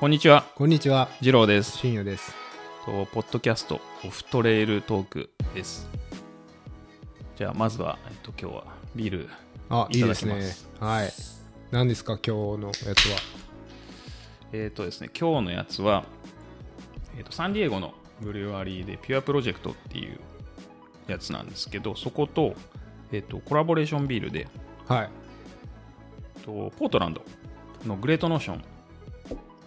こんにちは、こんにちは、次郎です。深夜です。とポッドキャストオフトレイルトークです。じゃあまずは、えっと、今日はビール、あ、いいいですね。はい。何ですか、今日のやつは？えっ、とですね、今日のやつは、えっとサンディエゴのブリュワリーでピュアプロジェクトっていうやつなんですけど、そこと、えっとコラボレーションビールで、はい。とポートランドのグレートノーション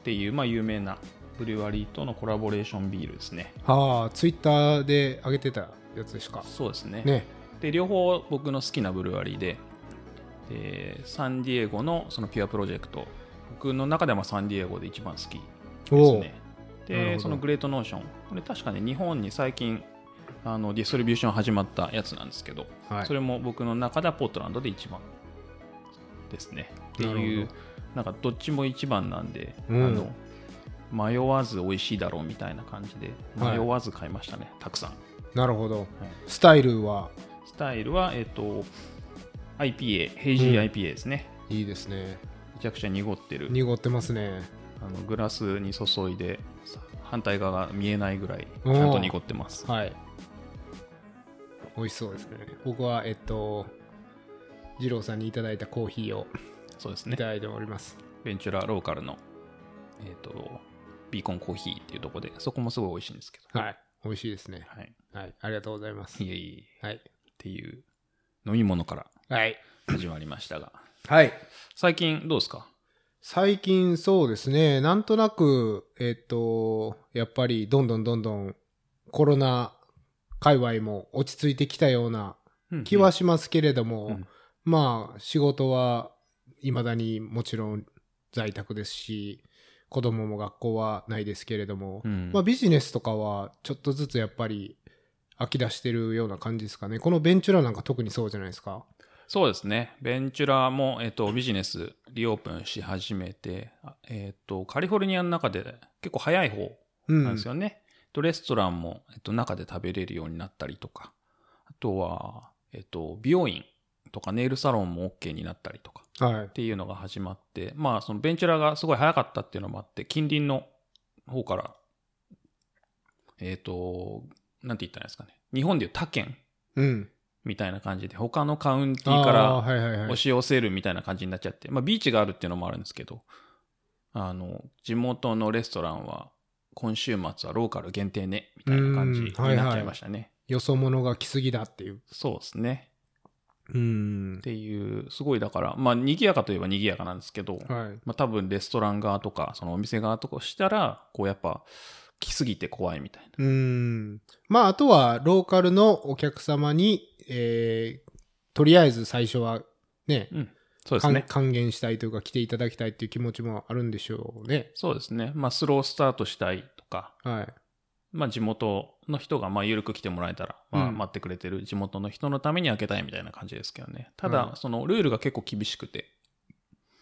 っていう、まあ、有名なブリュワリーとのコラボレーションビールですね。はあ、ツイッターで上げてたやつですか？そうですね。ね。で両方僕の好きなブルワリーででサンディエゴのそのピュアプロジェクト僕の中でもサンディエゴで一番好きですねでそのグレートノーションこれ確かね日本に最近あのディストリビューション始まったやつなんですけど、はいそれも僕の中ではポートランドで一番ですねっていうほなんかどっちも一番なんで、うんあの迷わず美味しいだろうみたいな感じではい迷わず買いましたね、たくさんなるほど。スタイルは？スタイルは、えっ、と、IPA、ヘイジー IPA ですね。いいですね。めちゃくちゃ濁ってる。濁ってますね。あのグラスに注いで、反対側が見えないぐらい、ちゃんと濁ってます。はい。美味しそうですね。僕は、えっと、二郎さんにいただいたコーヒーをそうですねいた。だいております。ベンチュラローカルの、えっ、と、ビーコンコーヒーっていうところで、そこもすごい美味しいんですけど。はい。美味しいですね。はい。はい。ありがとうございますい。えいえ。はい。っていう飲み物からはい。始まりましたが、はい。最近どうですか？最近そうですね、なんとなく、えっと、やっぱりどんどんどんどんコロナ界隈も落ち着いてきたような気はしますけれども、うんまあ仕事は未だにもちろん在宅ですし、子供も学校はないですけれども、うんまあビジネスとかはちょっとずつやっぱり飽き出してるような感じですかね。このベンチュラなんか特にそうじゃないですか。そうですね。ベンチュラも、えっと、ビジネスリオープンし始めて、あえっと、カリフォルニアの中で結構早い方うん。なんですよね。とレストランも、えっと、中で食べれるようになったりとか、あとは、えっと、美容院とかネイルサロンも OK になったりとかはいっ。ていうのが始まって、まあ、そのベンチュラがすごい早かったっていうのもあって、近隣の方から、えっと、なんて言ったらいいんですかね。日本でいう他県うん。みたいな感じで、他のカウンティーから押し寄せるみたいな感じになっちゃって、まあ、ビーチがあるっていうのもあるんですけど、あの、地元のレストランは、今週末はローカル限定ね、みたいな感じになっちゃいましたね。よそ者が来すぎだっていう。そうですね。うんっ。ていう、すごいだから、まあ、賑やかといえば賑やかなんですけど、はい。まあ、多分レストラン側とか、そのお店側とかしたら、こうやっぱ、来すぎて怖いみたいな。うん。まあ、あとは、ローカルのお客様に、えー、とりあえず最初は、ね、うん。そうです還ね。還元したいというか、来ていただきたいっていう気持ちもあるんでしょうね。そうですね。まあ、スロースタートしたいとか、はい。まあ、地元の人が、まあ、緩く来てもらえたら、まあ、うん待ってくれてる地元の人のために開けたいみたいな感じですけどね。ただ、うんその、ルールが結構厳しくて、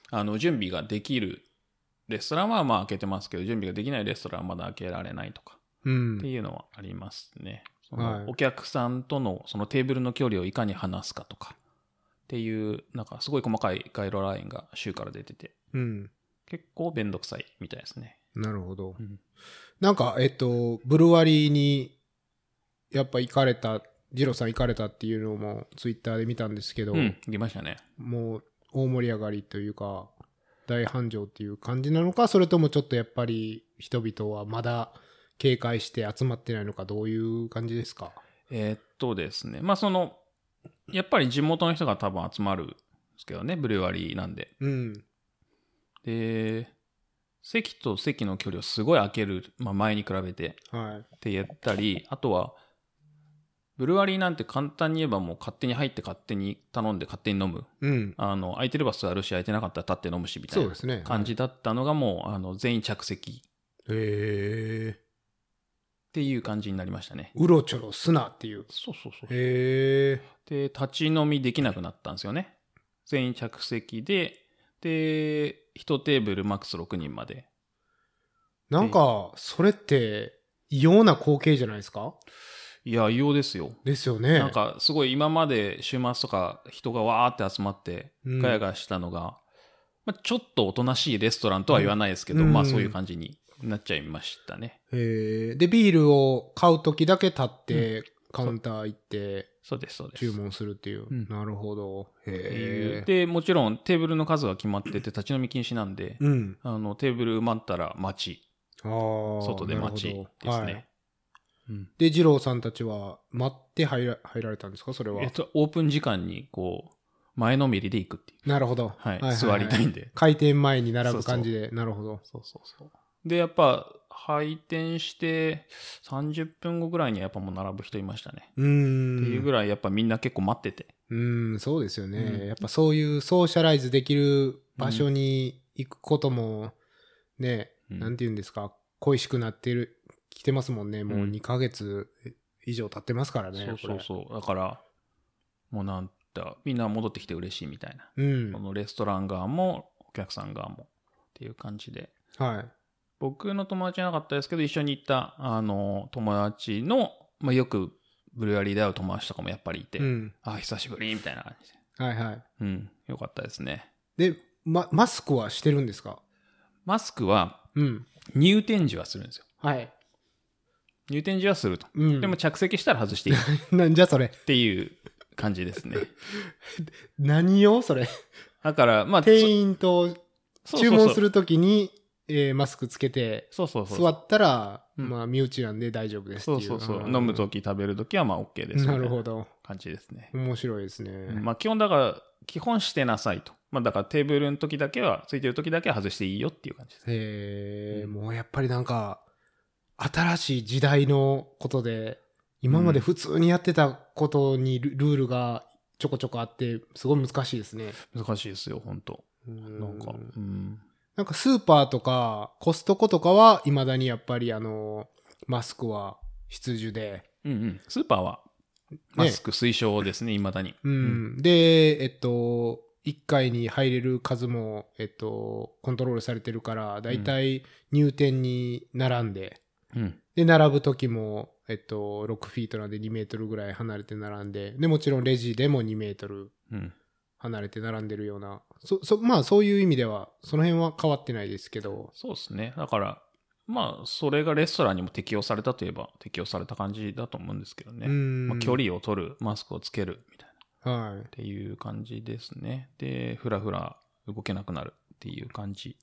あの、準備ができるレストランは、まあ、開けてますけど、準備ができないレストランはまだ開けられないとか、うんって。いうのはありますね。そはいのお客さんとの、そのテーブルの距離をいかに離すかとか、っていう、なんか、すごい細かいガイドラインが州から出てて、うん。結構めんどくさいみたいですね。なるほど。うんなんか、えっと、ブルワリーに、やっぱ行かれた、ジローさん行かれたっていうのもツイッターで見たんですけど、うん、行きましたね。もう大盛り上がりというか、大繁盛っていう感じなのか、それともちょっとやっぱり人々はまだ警戒して集まってないのか、どういう感じですか？えーっとですね、まあその、やっぱり地元の人が多分集まるんですけどね、ブルワリーなんで。うん。で、席と席の距離をすごい空ける、まあ前に比べてはい。ってやったり、あとは、ブルワリーなんて簡単に言えばもう勝手に入って勝手に頼んで勝手に飲む。うん。あの、空いてれば座るし、空いてなかったら立って飲むし、みたいな。感じだったのがもう、あの、全員着席へえ。っていう感じになりましたね。うろちょろすなっていう。そうそうそう。へえ。で、立ち飲みできなくなったんですよね。全員着席で、で、1テーブルマックス6人まで。なんか、それって異様な光景じゃないですか？いや、異様ですよ。ですよね。なんか、すごい今まで週末とか人がわーって集まって、うんガヤガヤしたのが、まあ、ちょっとおとなしいレストランとは言わないですけど、うんまあそういう感じになっちゃいましたね。えー、で、ビールを買うときだけ立って、カウンター行ってそうです、そうです。注文するっていう。うんなるほど。へで、もちろんテーブルの数が決まってて立ち飲み禁止なんで、うん。あのテーブル埋まったら待ち。外で待ちですね。どはいうんで、二郎さんたちは待って入ら入られたんですか？それはえっ。と、オープン時間にこう、前のめりで行くっていう。なるほど。はい、座りたいんで。開店前に並ぶ感じで。なるほど。そうそうそう。で、やっぱ、開店して30分後ぐらいにはやっぱもう並ぶ人いましたね。うーん。っていうぐらいやっぱみんな結構待ってて。うん、そうですよね、うんやっぱそういうソーシャライズできる場所に行くことも、ね、うんなんて言うんですか、恋しくなってる、来てますもんね。もううん2ヶ月以上経ってますからね。そうそうこそう。だから、もうなんだ、みんな戻ってきて嬉しいみたいな。れ。うんこ。のレストラン側もお客さん側もっていう感じで。はい。僕の友達じゃなかったですけど、一緒に行った、あの、友達の、まあ、よくブルワリーで会う友達とかもやっぱりいて、うん。あ、久しぶりみたいな感じで。はいはい。うん、よかったですね。で、ま、マスクはしてるんですか？マスクはうん。入店時はするんですよ。はい。入店時はすると。うん。でも着席したら外していいっ なんじゃそれ。ていう感じですね。何よそれ？だから、まあ、店員とそ注文する。るときに、えーマスクつけて、そうそうそう。座ったら、うんまあ、身内なんで大丈夫ですっていう。そうそうそう。ん飲むとき食べるときはまあ OK ですないるなほど。感じですね。面白いですね。うんまあ基本だから、基本してなさいと。まあだからテーブルの時だけは、ついてる時だけは外していいよっていう感じです。へえ、うんもうやっぱりなんか、新しい時代のことで、今まで普通にやってたことにルルールがちょこちょこあって、すごい難しいですね。難しいですよ、本当ななんか、うん。なんかスーパーとかコストコとかは未だにやっぱりあの、マスクは必需で、うんうん。スーパーは、マスク推奨ですね、未だに。うん。で、えっと、1回に入れる数も、えっと、コントロールされてるから、だいたい入店に並んで、うん。で、並ぶ時も、えっと、6フィートなんで2メートルぐらい離れて並んで、で、もちろんレジでも2メートルうん。離れて並んでるような、そ、そ、まあそういう意味では、その辺は変わってないですけど、そうですね。だから、まあ、それがレストランにも適用されたといえば、適用された感じだと思うんですけどね。うんまあ、距離を取る、マスクをつける、みたいな。はいっ。ていう感じですね。で、ふらふら動けなくなるっていう感じ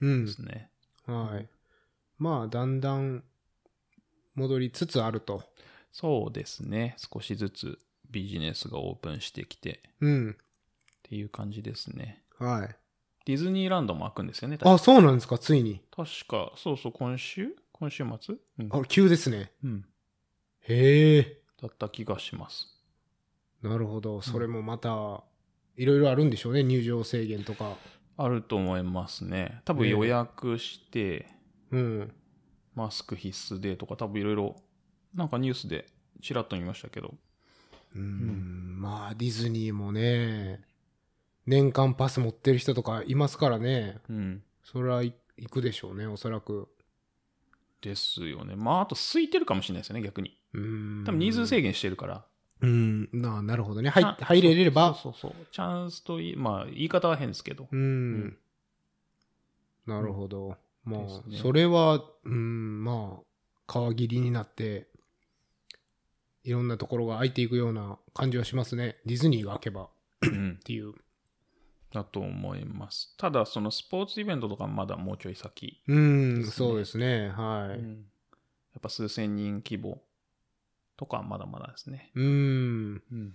うんで。すね。はい。まあ、だんだん戻りつつあると。そうですね。少しずつビジネスがオープンしてきてうん。っていう感じですね。はい。ディズニーランドも開くんですよね。確あ、かそうなんですか、ついに。確か、そうそう、今週？今週末、うんあ、急ですね。うん。へえ。だった気がします。なるほど。それもまた、いろいろあるんでしょうね。入場制限とか。あると思いますね。多分予約して、うん。マスク必須でとか、多分いろいろ、なんかニュースでちらっと見ましたけど。うん。まあ、ディズニーもね、年間パス持ってる人とかいますからね。うん。それはい行くでしょうね、おそらく。ですよね。まあ、あと空いてるかもしれないですよね、逆に。うん。多分人数制限してるから。うん。ななるほどね。入入れれれば。そうそうそう。チャンスといい、まあ、言い方は変ですけど。うん。んなるほど。まあ、ですねそれは、うん、まあ、皮切りになって、いろんなところが開いていくような感じはしますね。ディズニーが開けばっうん。ていう。だと思います。ただ、そのスポーツイベントとかまだもうちょい先。うん、ですねそうですね。はい。うんやっぱ数千人規模とかはまだまだですね。うん、うん。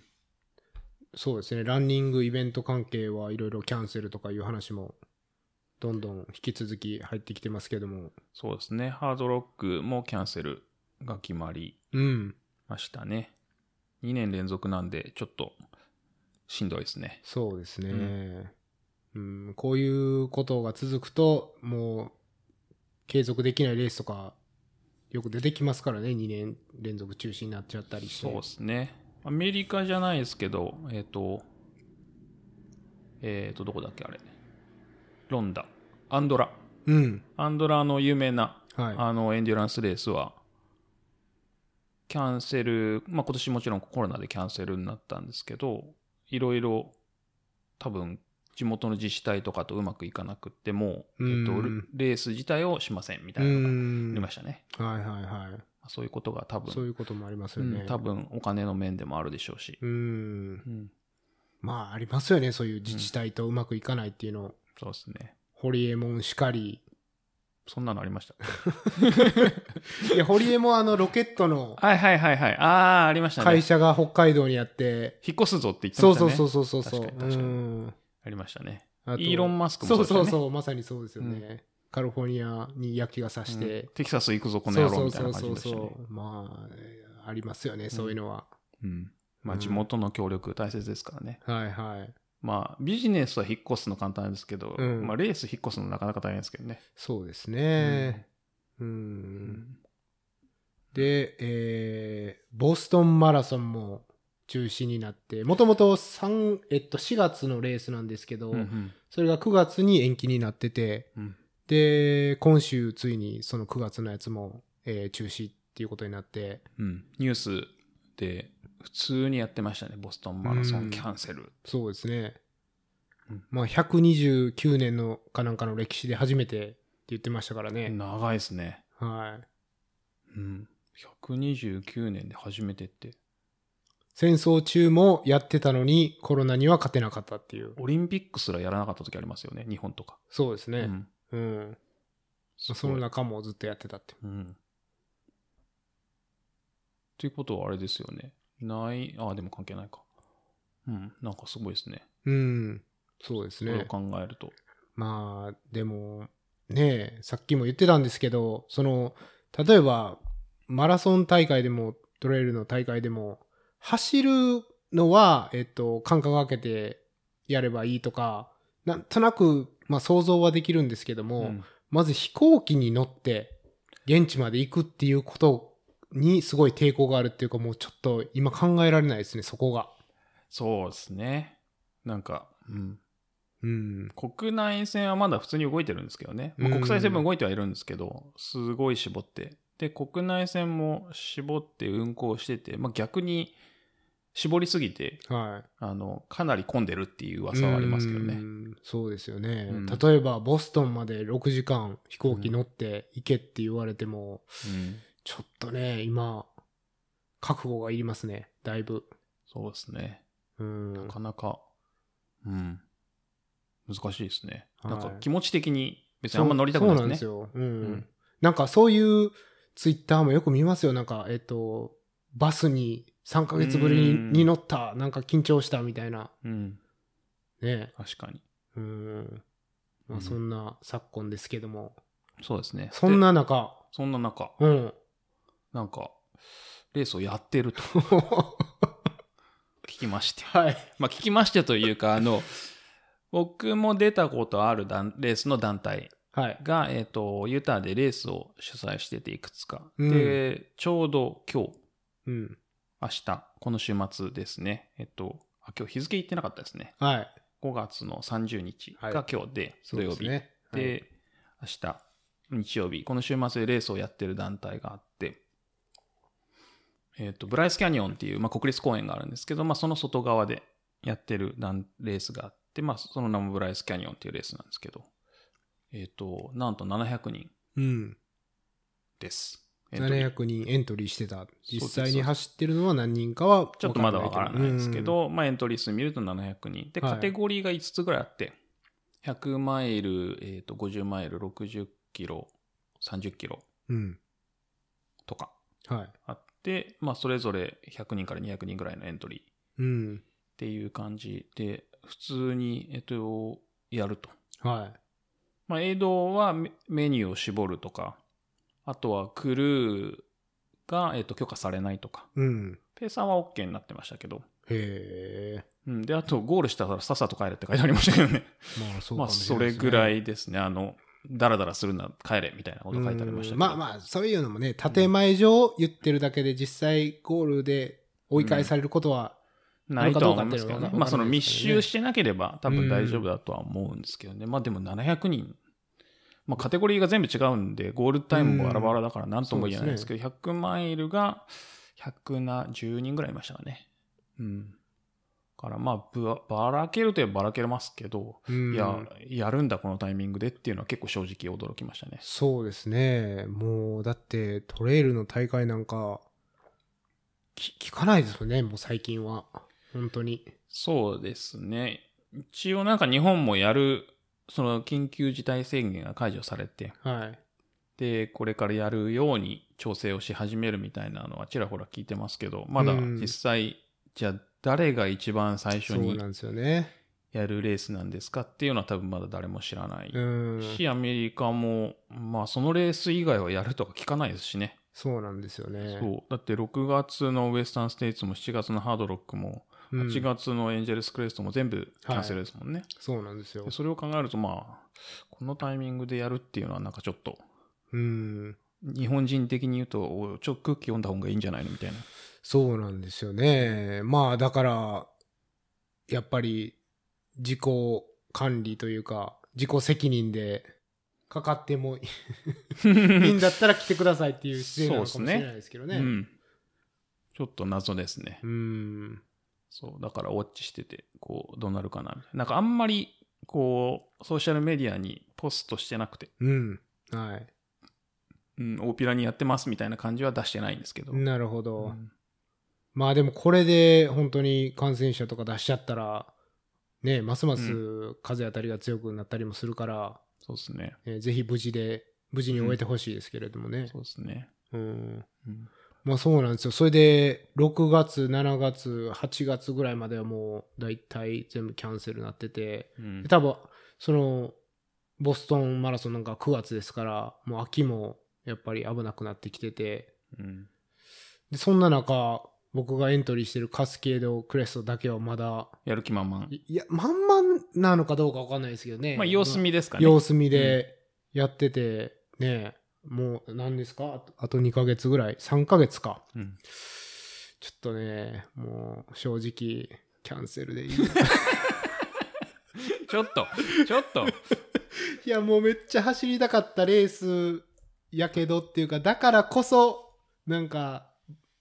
そうですね。ランニングイベント関係はいろいろキャンセルとかいう話も、どんどん引き続き入ってきてますけども。そうですね。ハードロックもキャンセルが決まりうん、ましたね。2年連続なんで、ちょっとしんどいですね。そうですね。うん、こういうことが続くと、もう、継続できないレースとか、よく出てきますからね、2年連続中止になっちゃったりして。そうですね。アメリカじゃないですけど、えっ、と、えっ、と、どこだっけあれ。ロンダ。アンドラ。うん。アンドラの有名な、はい。あの、エンデュランスレースは、キャンセル、まあ今年もちろんコロナでキャンセルになったんですけど、いろいろ多分地元の自治体とかとうまくいかなくっても、うんえっと、レース自体をしませんみたいなのがありましたね。はいはいはい。そういうことが多分、そういうこともありますうよね。ん多分お金の面でもあるでしょうし。うん。うんまあ、ありますよね。そういう自治体とうまくいかないっていうの。そうですね。ホリエモンしかり。そんなのありました？いや、ホリエモンあのロケットのはいはいはいはい。ああ、ありましたね。会社が北海道にあって、引っ越すぞって言ってそうましたね。そうそうそうそうそう。確かに確かにうんありましたね。あとイーロン・マスクもそう。そうそう、まさにそうですよね。カリフォルニアに焼きがさして、うんテキサス行くぞ、このそう野郎そうそうみたいな感じでしたね。そうそう。まあ、ありますよね、そういうのは。うん。まあ、うん地元の協力大切ですからね。はいはい。まあ、ビジネスは引っ越すの簡単ですけど、うんまあ、レース引っ越すのなかなか大変ですけどね。そうですね。うん。で、えー、ボストンマラソンも中止になって、もともと3、えっと、4月のレースなんですけど、うんうんそれが9月に延期になってて、うんで、今週ついにその9月のやつも、えー中止っていうことになって、うんニュースで普通にやってましたね、ボストンマラソうんンキャンセル。そうですね。うんまあ、129年のかなんかの歴史で初めてって言ってましたからね。長いですね。はい。うん。129年で初めてって。戦争中もやってたのにコロナには勝てなかったっていう。オリンピックすらやらなかった時ありますよね、日本とか。そうですね。うん。うん。まあその中もずっとやってたって。うん。っていうことはあれですよね。ない、ああ、でも関係ないか。うん。なんかすごいですね。うん。そうですそれをね。考えると。まあ、でも、ねえ、さっきも言ってたんですけど、その、例えば、マラソン大会でも、トレイルの大会でも、走るのは、えっと、間隔空けてやればいいとか、なんとなく、まあ想像はできるんですけども、うんまず飛行機に乗って、現地まで行くっていうことにすごい抵抗があるっていうか、もうちょっと今考えられないですね、そこが。そうですね。なんか、うん。うん。国内線はまだ普通に動いてるんですけどね。まあ、うん国際線も動いてはいるんですけど、すごい絞って。で、国内線も絞って運行してて、まあ、逆に絞りすぎて、はい。あの、かなり混んでるっていう噂はありますけどね。うんそうですよね、うん例えば、ボストンまで6時間飛行機乗って行けって言われても、うん。ちょっとね、今、覚悟がいりますね、だいぶ。そうですね。うん。なかなか、うん。難しいですね。はいなんか気持ち的に別にあんま乗りたくないですね。そうなんですよ。うん。うんなんかそういうツイッターもよく見ますよ。なんか、えっと、バスに3ヶ月ぶりに乗った、なんか緊張したみたいな。うん。ね。確かに。うん。まあ、うんそんな昨今ですけども。そうですね。そんでな中、そんな中、うん。なんか、レースをやってると 聞きまして。はい。まあ、聞きましてというか、あの、僕も出たことある団レースの団体はい。が、えっ、と、ユタでレースを主催してていくつか。うんで、ちょうど今日、うん。明日、この週末ですね。えっと、あ、今日日付言ってなかったですね。はい。5月の30日はいが今日で、土曜日。で,、ね。はい明日、日曜日、この週末でレースをやってる団体があって、えっ、と、ブライスキャニオンっていう、まあ、国立公園があるんですけど、まあ、その外側でやってるレースがあって、まあ、その名もブライスキャニオンっていうレースなんですけど、えっ、と、なんと700人うん。です。エントリー700人エントリーしてた。実際に走ってるのは何人かはちょっとまだわからないですけうんど、まあ、エントリー数見ると700人。で、はいカテゴリーが5つぐらいあって、100マイル、えっ、と、50マイル、60キロ、30キロうん。とかはい。あって、まあ、それぞれ100人から200人ぐらいのエントリーっうん。ていう感じで、普通に、えっ、と、やると。はまあ、エイドはメメニューを絞るとか、あとはクルーが、えっ、と、許可されないとか、い。うん。ペーサーは OK になってましたけど、へえ。うん、で、あと、ゴールしたらさっさと帰れって書いてありましたけどね。まあ、そうまあ、それぐらいですね。あの、ダラダラするな、帰れみたいなこと書いてありましたまあまあ、そういうのもね、建前上言ってるだけで実際ゴールで追い返されることは、ないとは思いますけどねまあ、その密集してなければ多分大丈夫だとは思うんですけどね。まあ、でも700人。まあ、カテゴリーが全部違うんで、ゴールタイムもバラバラだから何とも言えないですけど、100マイルが110人ぐらいいましたかね。うん。からまあば、ばらけるといえばばらけますけど、うんいや、やるんだこのタイミングでっていうのは結構正直驚きましたね。そうですね。もう、だって、トレイルの大会なんか、き聞かないですよね、もう最近は。本当に。そうですね。一応なんか日本もやる、その緊急事態宣言が解除されて、はい。で、これからやるように調整をし始めるみたいなのはちらほら聞いてますけど、まだうん実際、じゃあ誰が一番最初に。やるレースなんですかっていうのは多分まだ誰も知らない。うん。し、アメリカも、まあそのレース以外はやるとか聞かないですしね。そうなんですよね。そう。だって6月のウエスタンステイツも7月のハードロックも、うん8月のエンジェルスクレストも全部キャンセルですもんね。そうなんですよで。それを考えるとまあ、このタイミングでやるっていうのはなんかちょっと、うん。日本人的に言うと、おちょっと空気読んだ方がいいんじゃないのみたいな。そうなんですよね。まあ、だから、やっぱり、自己管理というか、自己責任で、かかっても いいんだったら来てくださいっていう姿勢なのかもしれないですけどね。うん。ちょっと謎ですね。うん。そう。だからウォッチしてて、こう、どうなるかなみたいな。なんかあんまり、こう、ソーシャルメディアにポストしてなくて、うん。はい。うん、大ピラにやってますみたいな感じは出してないんですけど。なるほど。うんまあでもこれで本当に感染者とか出しちゃったら、ね、ますます風当たりが強くなったりもするから、そうですね。えーぜひ無事で、無事に終えてほしいですけれどもね。そうですね。うん。うんまあそうなんですよ。それで、6月、7月、8月ぐらいまではもう、だいたい全部キャンセルになってて、うんで多分、その、ボストンマラソンなんか9月ですから、もう秋もやっぱり危なくなってきてて、うんでそんな中、僕がエントリーしてるカスケードクレストだけはまだ、やる気満々。いいや、まんまんなのかどうかわかんないですけどね。まあ、様子見ですかね。様子見でやってて、ね、もう何ですか？あとあと2ヶ月ぐらい ?3 ヶ月か。うんちょっとね、もう正直、キャンセルでいい。ちょっと、ちょっと。いや、もうめっちゃ走りたかったレースやけどっていうか、だからこそ、なんか、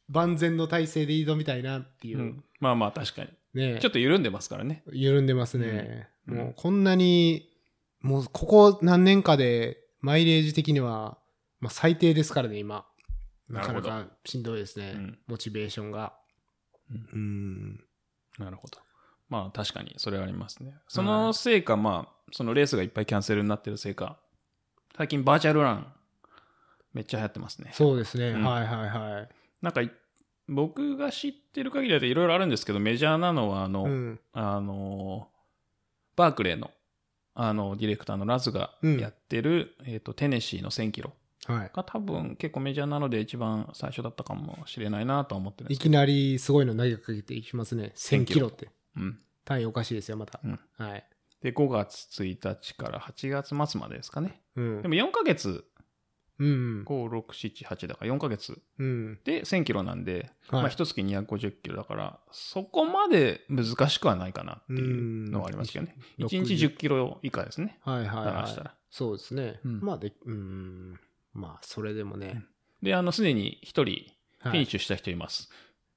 万全の体制で挑みたいなっていう。うんまあまあ、確かに。ねちょっと緩んでますからね。緩んでますね。うんもうこんなに、もうここ何年かで、マイレージ的には、まあ最低ですからね、今。なかなかしんどいですね。うんモチベーションが。うんうん。なるほど。まあ確かにそれはありますね。そのせいか、まあ、そのレースがいっぱいキャンセルになってるせいか、最近バーチャルラン、めっちゃ流行ってますね。そうですね。うんはいはいはい。なんかい、僕が知ってる限りだといろいろあるんですけど、メジャーなのは、あの、うん。あの、バークレーの、あの、ディレクターのラズがうんやってる、えっ、と、テネシーの1000キロはい。が多分結構メジャーなので一番最初だったかもしれないなとは思ってるいきなりすごいの投げかけていきますね。1000キロって。ど。うん。単位おかしいですよ、また。うんはい。で、5月1日から8月末までですかね。うんで。も4ヶ月、うん。5、6、7、8だから4ヶ月うん。で1000キロなんで、はいまあ一月250キロだから、そこまで難しくはないかなっていうのはありますけどね。うん1日10キロ以下ですね。はいはい流はい。そうですね。うんまあで、うん。まあ、それでもね。で、あの、すでに1人フはいィニッシュした人います。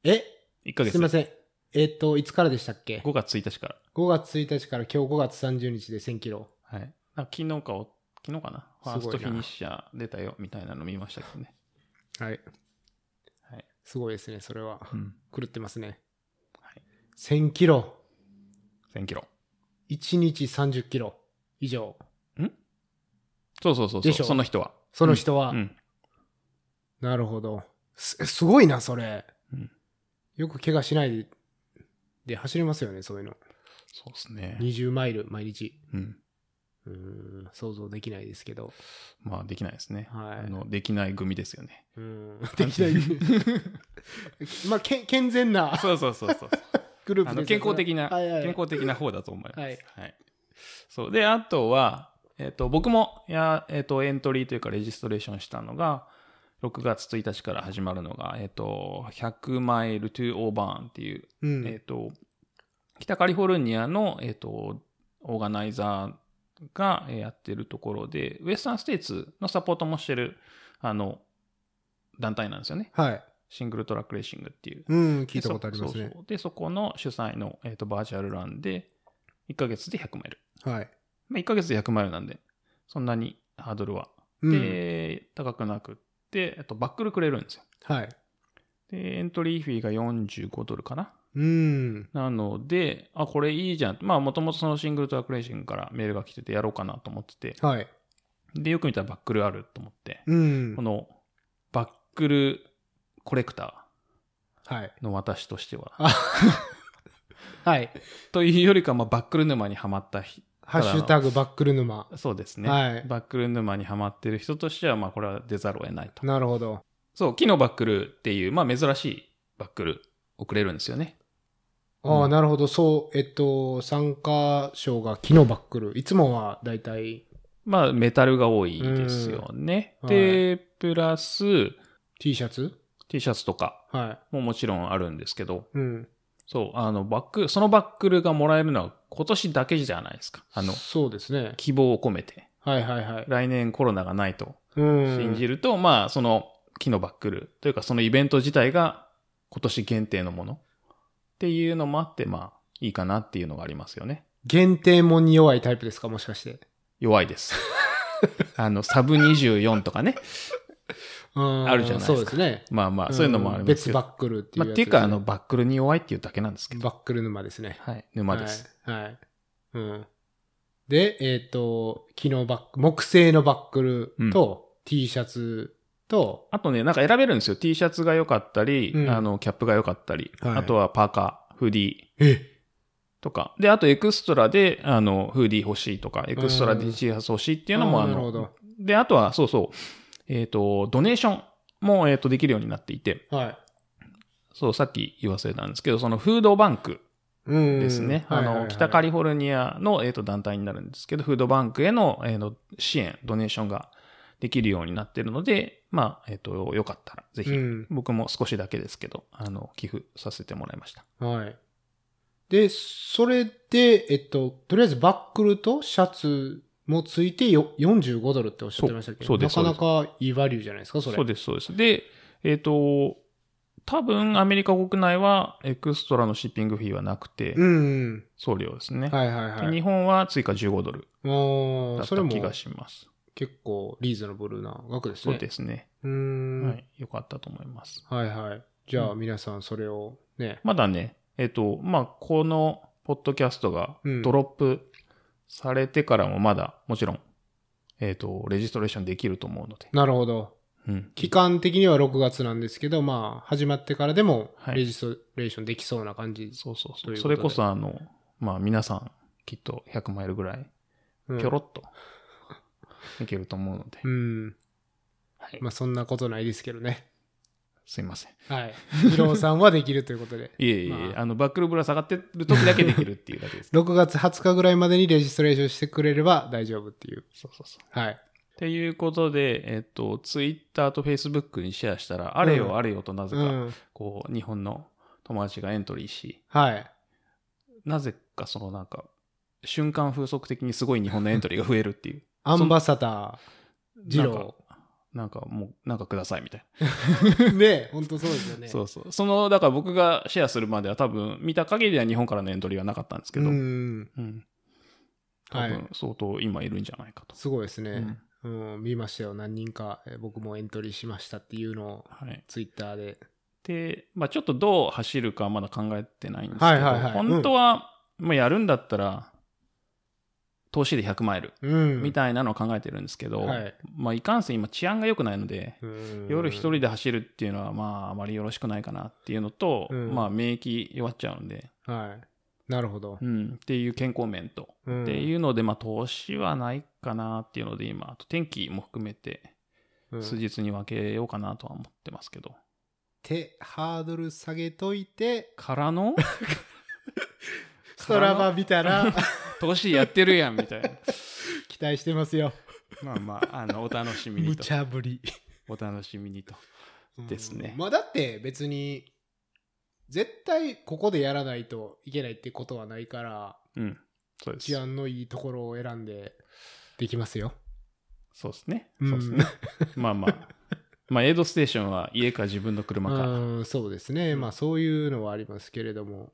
え？1ヶ月。すいません。えっと、いつからでしたっけ？5月1日から。5月1日から今日5月30日で1000キロ。はい。昨日かお、昨日かな？ファーストフィニッシャー出たよ、みたいなの見ましたけどね。はい。はい。すごいですね、それは。うん。狂ってますね。はい。1000キロ。1000キロ。1日30キロ以上。そうそうそうそう。でしょ？その人は。その人は。うん。なるほど。す、すごいな、それ。うんよく怪我しないで、で走れますよね、そういうの。そうですね。20マイル毎日。うん。うーん、想像できないですけど。まあ、できないですね。はいあの、できない組ですよね。うん、できない。まあ、け健全なそうそうそうそう。グループで健康的な、はいはい健康的な方だと思います。はい。そう。で、あとは、えっ、と、僕も、や、えっ、と、エントリーというか、レジストレーションしたのが、6月1日から始まるのが、えっ、と、100マイルトゥオーバーンっていう、うん。えっ、と、北カリフォルニアの、えっ、と、オーガナイザーがえーやってるところで、ウエスタンステイツのサポートもしてる、あの、団体なんですよね。はい。シングルトラックレーシングっていう。うん、聞いたことありますねでそそう。そうで、そこの主催の、えー、とバーチャルランで、1ヶ月で100マイル。はい。まあ、1ヶ月で100マイルなんで、そんなにハードルは、うんで、高くなくって、あとバックルくれるんですよ。はい。で、エントリーフィーが45ドルかな。うん。なので、あ、これいいじゃん。まあ、もともとそのシングルトラックレーシングからメールが来ててやろうかなと思ってて、はい。で、よく見たらバックルあると思って、うんこ。のバックルコレクタはい。ーの私としては、はい。というよりか、まあ、バックル沼にはまった人ハッシュタグバックル沼。そうですね、はいバックル沼にはまってる人としては、まあ、これは出ざるを得ないと。なるほど。そう、木のバックルっていう、まあ、珍しいバックルをくれるんですよね。ああ、うんなるほど。そう、えっと、参加賞が木のバックル。いつもはだいたいまあ、メタルが多いですよね。うんで、プラス、T シャツ？T シャツとかはももちろんあるんですけど、い。うん。そう、あの、バック、そのバックルがもらえるのは今年だけじゃないですか。あの、そうですね。希望を込めて。はいはいはい。来年コロナがないとうん。信じると、まあ、その木のバックルというか、そのイベント自体が今年限定のものっていうのもあって、まあ、いいかなっていうのがありますよね。限定もんに弱いタイプですか？もしかして。弱いです。あの、サブ24とかね。あ あるじゃないですかそうですね。まあまあ、そういうのもあります。別バックルっていうまあ、っていうか、あの、バックルに弱いっていうだけなんですけど。バックル沼ですね。はい。沼です。はい。はい。うん。で、えっ、と、木のバック、木製のバックルと、T シャツと、あとね、なんか選べるんですよ。T シャツが良かったり、うんあの、キャップが良かったり、はいあとはパーカー、フーディーえ？とか。で、あとエクストラで、あの、フーディー欲しいとか、エクストラで T シャツ欲しいっていうのも、ああーなるほどの、で、あとは、そうそう、えっ、と、ドネーションも、えっ、と、できるようになっていて、はい。そう、さっき言わせたんですけど、そのフードバンクうん。ですね。あの、北カリフォルニアの、えっ、と、団体になるんですけど、フードバンクへの、えーの支援、ドネーションができるようになってるので、まあ、えっ、と、よかったら、ぜひ、うん僕も少しだけですけど、あの、寄付させてもらいました。はい。で、それで、えっと、とりあえずバックルとシャツもついてよ45ドルっておっしゃってましたけど、なかなかいいバリューじゃないですか、それ。そうです、そうです。で、えっ、と、多分アメリカ国内はエクストラのシッピングフィーはなくて、うんうん。送料ですね。はいはいはい。日本は追加15ドルだった気がします。結構リーズナブルな額ですそね。うですね。うーん。はい。よかったと思います。はいはい。じゃあう皆さんそれをね。まだね、えっ、と、まあ、このポッドキャストがうんドロップされてからもまだ、もちろん、えっ、と、レジストレーションできると思うので。なるほど。うん。期間的には6月なんですけど、まあ、始まってからでもはいレジストレーションできそうな感じ。そうそうそう。というそれこそあの、まあ、皆さん、きっと100マイルぐらい、うんぴょろっと、いけると思うので。うん。はい。まあそんなことないですけどね。すいません。はい。ヒロさんはできるということで。いえいえ、まああの、バックルブラ下がってる時だけできるっていうだけです。6月20日ぐらいまでにレジストレーションしてくれれば大丈夫っていう。そうそうそう。はい。っていうことで、えっと、ツイッターとフェイスブックにシェアしたら、あれうんよあれよとなぜか、うん。こう、日本の友達がエントリーし、はい。なぜかそのなんか、瞬間風速的にすごい日本のエントリーが増えるっていう。アンバサダー、ジロなんかもう、なんかくださいみたいー。ね本当そうですよね。な。そうそう。その、だから僕がシェアするまでは多分、見た限りは日本からのエントリーはなかったんですけど、ううん。ん。多はい分、相当今いるんじゃないかと。すごいですね。うん、見ましたよ。何人か、えー僕もエントリーしましたっていうのを、はい。ツイッターで。で、まあちょっとどう走るかはまだ考えてないんですけど、はいはいはい本当は、もうやるんだったら、投資で100マイルうん。みたいなのを考えてるんですけど、はい。まあいかんせん今治安が良くないので、うん。夜一人で走るっていうのはまああまりよろしくないかなっていうのと、うん。まあ免疫弱っちゃうんで、はい。なるほど。う。ん、っていう健康面と、うん。っていうのでまあ投資はないかなっていうので今、あと天気も含めてうん。数日に分けようかなとは思ってますけど。手、ハードル下げといて、からの？ストラバ見たら、投資やってるやんみたいな。期待してますよ。まあまあ、あの、お楽しみに無と。茶ぶり。お楽しみにと。ですねうんまあだって別に、絶対ここでやらないといけないってことはないから、うん。そうです治。安のいいところを選んでできますよ。そうですね。うんそうですね。まあまあ。まあ、エイドステーションは家か自分の車か。うん、そうですね。まあそういうのはありますけれども。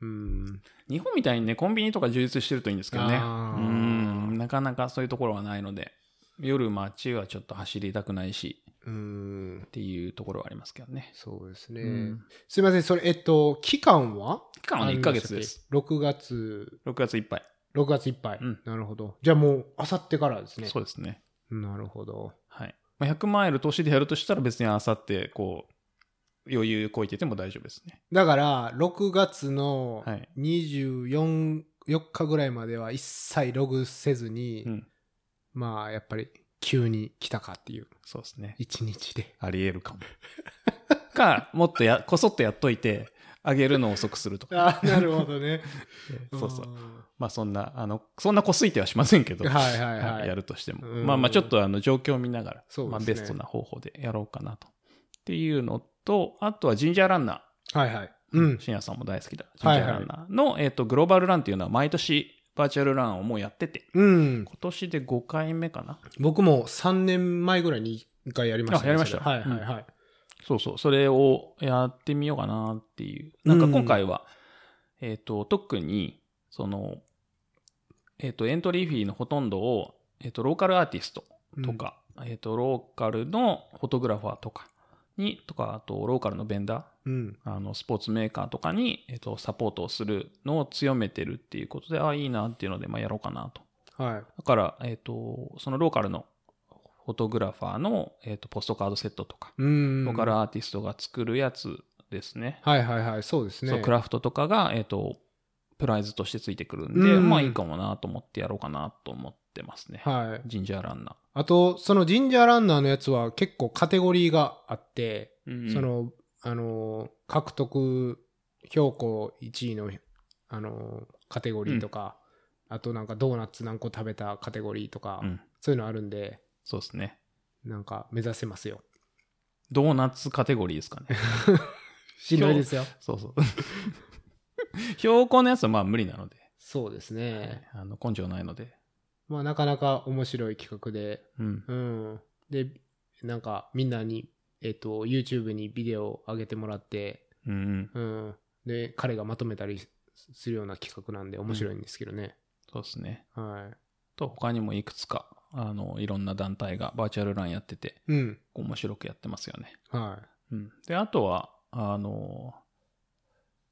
うん。日本みたいにね、コンビニとか充実してるといいんですけどね。うん、なかなかそういうところはないので、夜街はちょっと走りたくないし、うんっ。ていうところはありますけどね。そうですね。うんすいません。それ、えっと、期間は？期間はね、1ヶ月です。。6月、6月いっぱい。6月いっぱい。うんなるほど。じゃあもう、あさってからですね。そうですね。なるほど。はい。まあ、100マイル年でやるとしたら別にあさって、こう、余裕こいてても大丈夫ですね。だから、6月のはい24、4日ぐらいまでは一切ログせずに、うん。まあ、やっぱり急に来たかっていう、そうですね。一日で。あり得るかも。か、もっとや、こそっとやっといて、あげるのを遅くするとか。あなるほどね。そうそう。んまあそんな、あの、そんなこすいてはしませんけど、はいはいはいはい やるとしても。うんまあまあちょっとあの状況を見ながら、そうですねまあベストな方法でやろうかなと。っていうのと、あとはジンジャーランナはいはい。うー。ん。深夜さんも大好きだ。ジンジャーランナーの、えっ、と、グローバルランっていうのは毎年バーチャルランをもうやってて、うん。今年で5回目かな。僕も3年前ぐらいに1回やりました、あやりましたはいはいはい。そうそう、それをやってみようかなっていう。なんか今回は、えっ、と、特に、その、えっ、と、エントリーフィーのほとんどを、えっ、と、ローカルアーティストとか、えっ、と、ローカルのフォトグラファーとかに、とか、あと、ローカルのベンダー、うん。あの、スポーツメーカーとかに、えっ、と、サポートをするのを強めてるっていうことで、ああ、いいなっていうので、まあ、やろうかなと。はい。だから、えっ、と、そのローカルのフォトグラファーの、えっ、と、ポストカードセットとか、うん。ローカルアーティストが作るやつですね。はいはいはい。そうですね。クラフトとかが、えっ、と、プライズとしてついてくるんで、うんまあいいかもなと思ってやろうかなと思ってますね。はい。ジンジャーランナあと、そのジンジャーランナーのやつは結構カテゴリーがあって、ー。そ、の、あの、獲得標高1位の、あの、カテゴリーとか、あとなんかドーナツ何個食べたカテゴリーとか、うん。そういうのあるんで、そうですね。なんか目指せますよ。ドーナツカテゴリーですかね。しんどいですよ。そうそう。標高のやつはまあ無理なので、そうですね。あの根性ないので。まあなかなか面白い企画で、うん。うん。で、なんかみんなに、えっ、と、YouTube にビデオを上げてもらって、うんうん。うん。で、彼がまとめたりするような企画なんで面白いんですけどね。そうですね。はい。と、他にもいくつか、あの、いろんな団体がバーチャルランやってて、うん。面白くやってますよね。はうん。で、あとは、あの、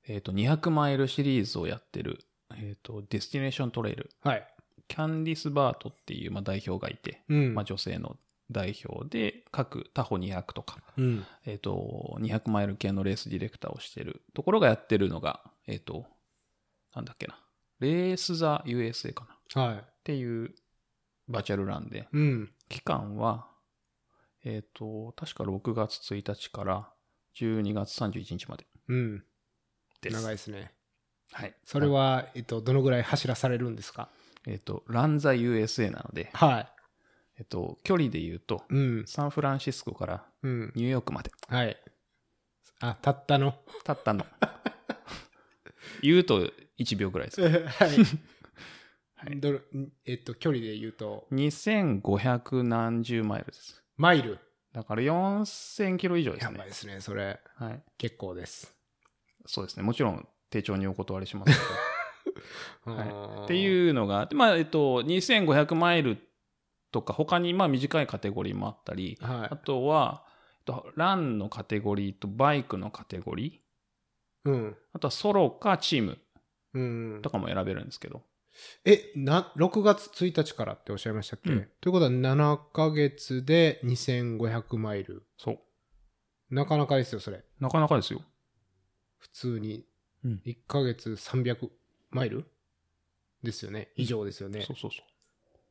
えっ、と、200マイルシリーズをやってる、えっ、と、ディスティネーショントレイル。い。はい。キャンディス・バートっていう、まあ、代表がいて、うん。まあ、女性の代表で、各タホー200とか、うん。えっ、と、200マイル系のレースディレクターをしてるところがやってるのが、えっ、と、なんだっけな。レース・ザ・ USA かな。っはい。ていうバーチャルランで、うん。期間は、えっ、と、確か6月1日から12月31日までうん。長いですね。はい。それは、えっと、どのぐらい走らされるんですか？えっ、と、ランザ USA なので、はい。えっ、と、距離で言うと、うん。サンフランシスコからうん。ニューヨークまで、はい。あ、たったの？たったの。言うと1秒ぐらいです。はい。はいどれ？えっと、距離で言うと、2500何十マイルです。マイル？だから4000キロ以上ですねやばい。ですね、それ。はい。結構です。そうですね。もちろん、丁重にお断りしますけど。はいっっていうのがまあ、えっと、2500マイルとか、他に、まあ、短いカテゴリーもあったり、はあとは、えっとランのカテゴリーとバイクのカテゴリー、い。うん。あとはソロかチームうんと。かも選べるんですけど、え、な、6月1日からっておっしゃいましたっけ、うんということは7ヶ月で2500マイル。そう。なかなかですよ、それ。なかなかですよ。普通にうん。1ヶ月300マイル？ですよね。以上ですよね。そうそうそ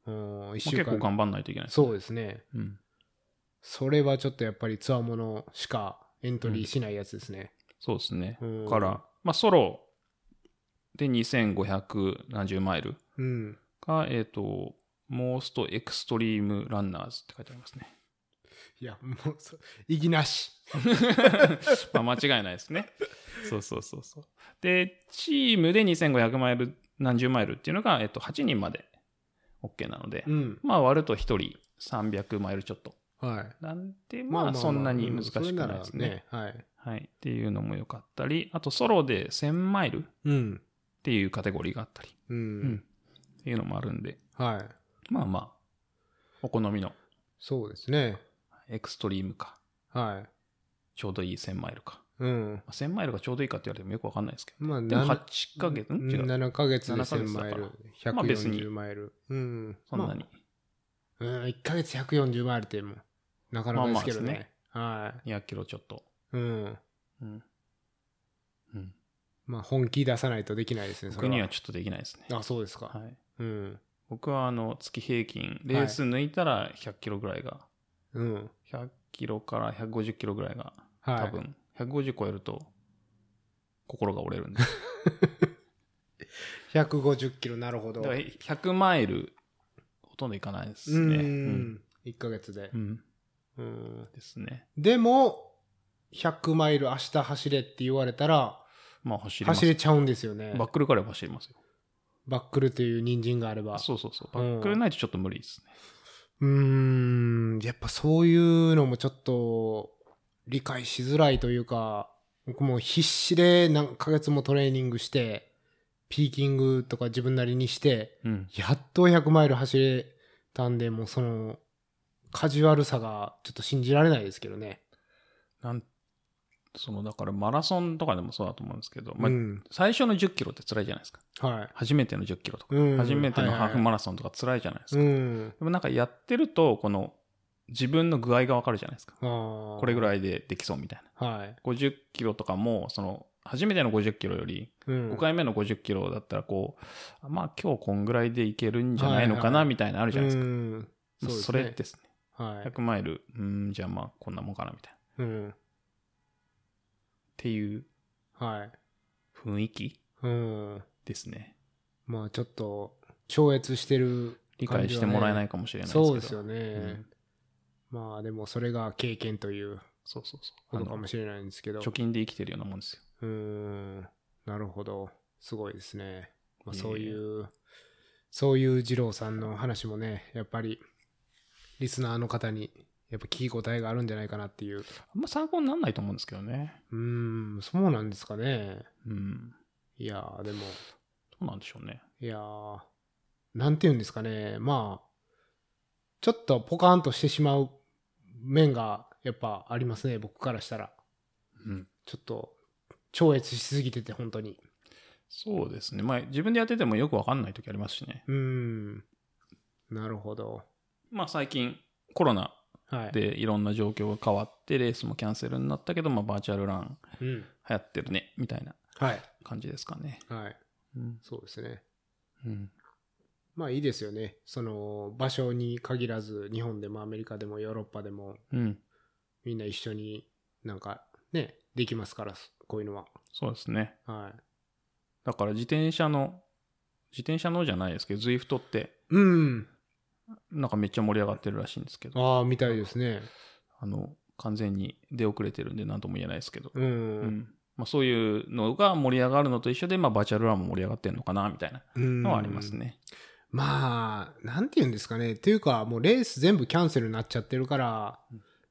う。うん、1まあ、週間。結構頑張んないといけないです、そうですね。うん。それはちょっとやっぱりツアーものしかエントリーしないやつですね。そうですね。うんから、まあ、ソロで2500何十マイルうん。が、えっ、と、モーストエクストリームランナーズって書いてありますね。いや、もうそ、意義なし。まあ間違いないですね。そうそうそうそう。で、チームで2500マイル、何十マイルっていうのが、えっと、8人まで OK なので、うん。まあ割ると1人300マイルちょっとはい。なんで、まあ、そんなに難しくないですね。うんそれならね。はい。っていうのも良かったり、あとソロで1000マイルっはい。うん。ていうカテゴリーがあったり、う。うんん。っていうのもあるんで、はい。まあまあ、お好みのそうですね。エクストリームか、はい。ちょうどいい1000マイルか。うん。まあ1000マイルがちょうどいいかって言われてもよくわかんないですけど。まあ、でもな8ヶ月、ん？違う。7ヶ月で7ヶ月1000だからマイル。まあ別に140マイル。うん。そんなに。まあ。うん、1ヶ月140マイルってもう、なかなかですけどまあまあね。は200キロちょっと。い。うん。うん。うん。まあ、本気出さないとできないですね、それ僕にはちょっとできないですね。あ、そうですか。はい。うん。僕はあの月平均、レース抜いたら100キロぐらいが、うん。100キロから150キロぐらいが、はい。多分、150超えると、心が折れるんで。150キロ、なるほど。だから100マイル、ほとんどいかないですうね。ん。1ヶ月でう。ん。うん。ですね。でも、100マイル明日走れって言われたら、まあ走ります。走れちゃうんですよね。バックルからは走りますよ。バックルという人参があれば。そうそうそう。うんバックルないとちょっと無理ですね。うーん、やっぱそういうのもちょっと理解しづらいというか、僕も必死で何ヶ月もトレーニングして、ピーキングとか自分なりにして、うん。やっと100マイル走れたんで、もうその、カジュアルさがちょっと信じられないですけどね。なんその、だからマラソンとかでもそうだと思うんですけど、まあ、うん。最初の10キロって辛いじゃないですか。は初めての10キロとか、初めてのハーフマララソンとか辛いじゃないですか。うん。でもなんかやってると、この自分の具合がわかるじゃないですか。ここれぐい。らいでできそうみたいな。はい。50キロとかも、その、初めての50キロより、うん5回目の50キロだったら、こう、まあ今日こんぐらいでいけるんじゃないのかな、みたいなのあるじゃないですか。うんそれですね。はい。100マイル、うん、じゃあまあこんなもんかな、みたいな。っうん。ていうはい。雰囲気？うん。ですね。まあちょっと超越してる理解してもらえないかもしれないですけど。そうですよね、うんまあでもそれが経験というそうそうそう。ことかもしれないんですけど貯金で生きてるようなもんですよ。うーんなるほどすごいですね、まあ、そういうそういう二郎さんの話もねやっぱりリスナーの方にやっぱ聞き応えがあるんじゃないかなっていうあんま参考にならないと思うんですけどね。うーんそうなんですかねうん。いやーでもどうなんでしょうね。いやーなんて言うんですかねまあちょっとポカーンとしてしまう面がやっぱありますね僕からしたらうん。ちょっと超越しすぎてて本当にそうですね。まあ自分でやっててもよくわかんない時ありますしね。うーんなるほどまあ最近コロナはいでいろんな状況が変わってレースもキャンセルになったけど、まあバーチャルランうん流行ってるね、みたいなはい感じですかね。はいうん。そうですねうん。まあいいですよねその場所に限らず日本でもアメリカでもヨーロッパでもうん。みんな一緒になんかねできますからこういうのはそうですね。はいだから自転車の、自転車のじゃないですけど、ZWIFT って、うんなんかめっちゃ盛り上がってるらしいんですけど、ああみたいですねあの、完全に出遅れてるんで何とも言えないですけど、うん、うん。まあそういうのが盛り上がるのと一緒で、まあバーチャルランも盛り上がってるのかな、みたいなうんのはありますね。まあ、なんて言うんですかね。っていうか、もうレース全部キャンセルになっちゃってるから、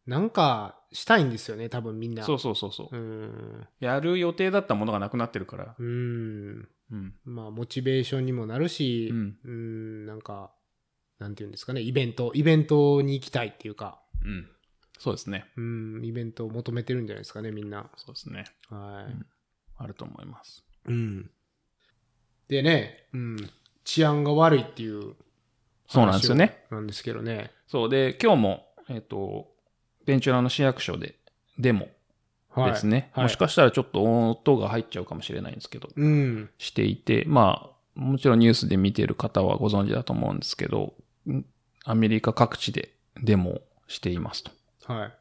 なんかしたいんですよね、多分みんな。そうそうそうそう。うん。やる予定だったものがなくなってるから、うん。うん。まあ、モチベーションにもなるし、うんうん、なんか、なんて言うんですかね、イベント、イベントに行きたいっていうか、うん。そうですね。うん、イベントを求めてるんじゃないですかね、みんな。そうですね。はい。あると思います。うん。でね、うん、治安が悪いっていうそうなんですよね。なんですけどね。そう。で、今日も、えっ、と、ベンチュラの市役所でデモはい。ですね。はいもしかしたらちょっと音が入っちゃうかもしれないんですけど、うん。していて、まあ、もちろんニュースで見ている方はご存知だと思うんですけど、んアメリカ各地でデモをしていますと。はい。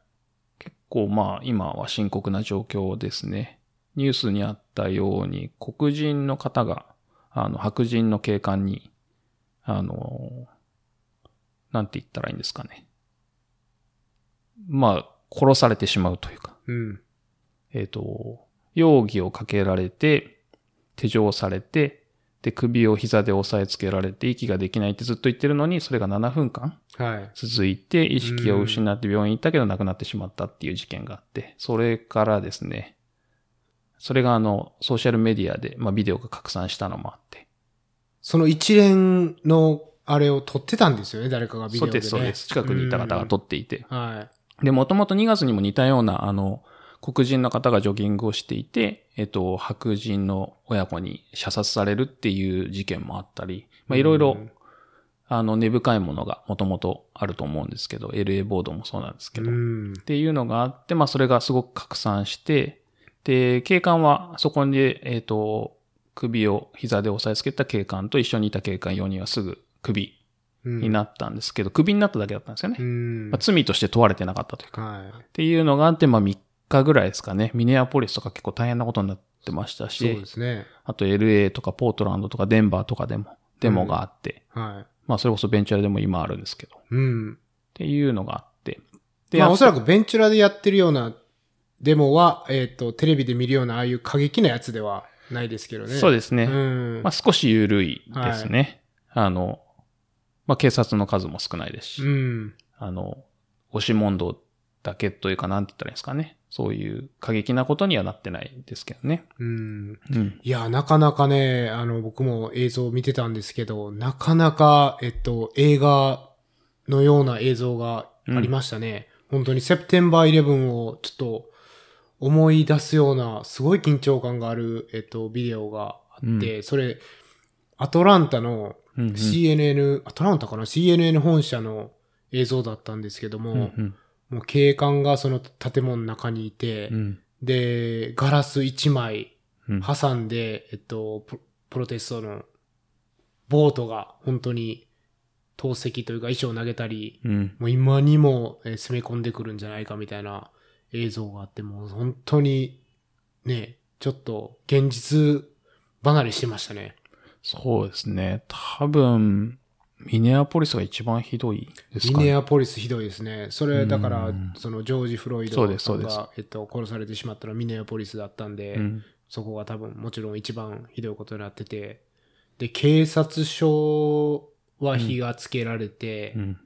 結構まあ今は深刻な状況ですね。ニュースにあったように黒人の方があの白人の警官にあの、なんて言ったらいいんですかね。まあ殺されてしまうというか、うん。えっ、と、容疑をかけられて、手錠されて、で、首を膝で押さえつけられて息ができないってずっと言ってるのに、それが7分間はい。続いて、意識を失って病院に行ったけど亡くなってしまったっていう事件があって、それからですね、それがあの、ソーシャルメディアで、まあビデオが拡散したのもあって。その一連のあれを撮ってたんですよね、誰かがビデオで、ね。そうです、そうです。近くにいた方が撮っていて。うんはで、もともと2月にも似たような、あの、黒人の方がジョギングをしていて、えっと、白人の親子に射殺されるっていう事件もあったり、まあ、いろいろうん、あの、根深いものがもともとあると思うんですけど、LA ボードもそうなんですけい。ど、っうん。ていうのがあって、まあ、それがすごく拡散して、で、警官はそこで、えっと、首を膝で押さえつけた警官と一緒にいた警官4人はすぐ首うんになったんですけど、首になっただけだったんですよね。うん。まあ、罪として問われてなかったというか。はい。っていうのがあって、まあ3日ぐらいですかね。ミネアポリスとか結構大変なことになってましたそうしで、すね。あと LA とかポートランドとかデンバーとかでもデモがあって、はまあそれこそベンチャーでも今あるんですけど、っい。うん。ていうのがあって。で、まあ、あおそらくベンチュラでやってるようなデモは、えっ、と、テレビで見るようなああいう過激なやつではないですけどね。でそうですね。うん。まあ少し緩いですね。あの、まあ警察の数も少ないですし、うん。あの、押し問答だけというかなんて言ったらいいんですかね。そういう過激なことにはなってないですけどね。うん。うん。いや、なかなかね、あの、僕も映像を見てたんですけど、なかなか、えっと、映画のような映像がありましたね。本当にセプテンバー11をちょっと思い出すような、すごい緊張感がある、えっと、ビデオがあって、それ、アトランタのうんうん CNN、アトランタかな ?CNN 本社の映像だったんですけども、うんうんもう警官がその建物の中にいて、うんで、ガラス1枚うん挟んで、えっと、ププロテストのボートが本当に投石というか石を投げたり、うんもう今にもえー攻め込んでくるんじゃないかみたいな映像があって、もう本当にね、ちょっと現実離れしてましたね。そうですね。多分、ミネアポリスが一番ひどいですかね？ミネアポリスひどいですね。それ、だからうん、そのジョージ・フロイそうドが、えっと、殺されてしまったのはミネアポリスだったんで、うん。そこが多分もちろん一番ひどいことになってて、で、警察署は火がつけられて、うん。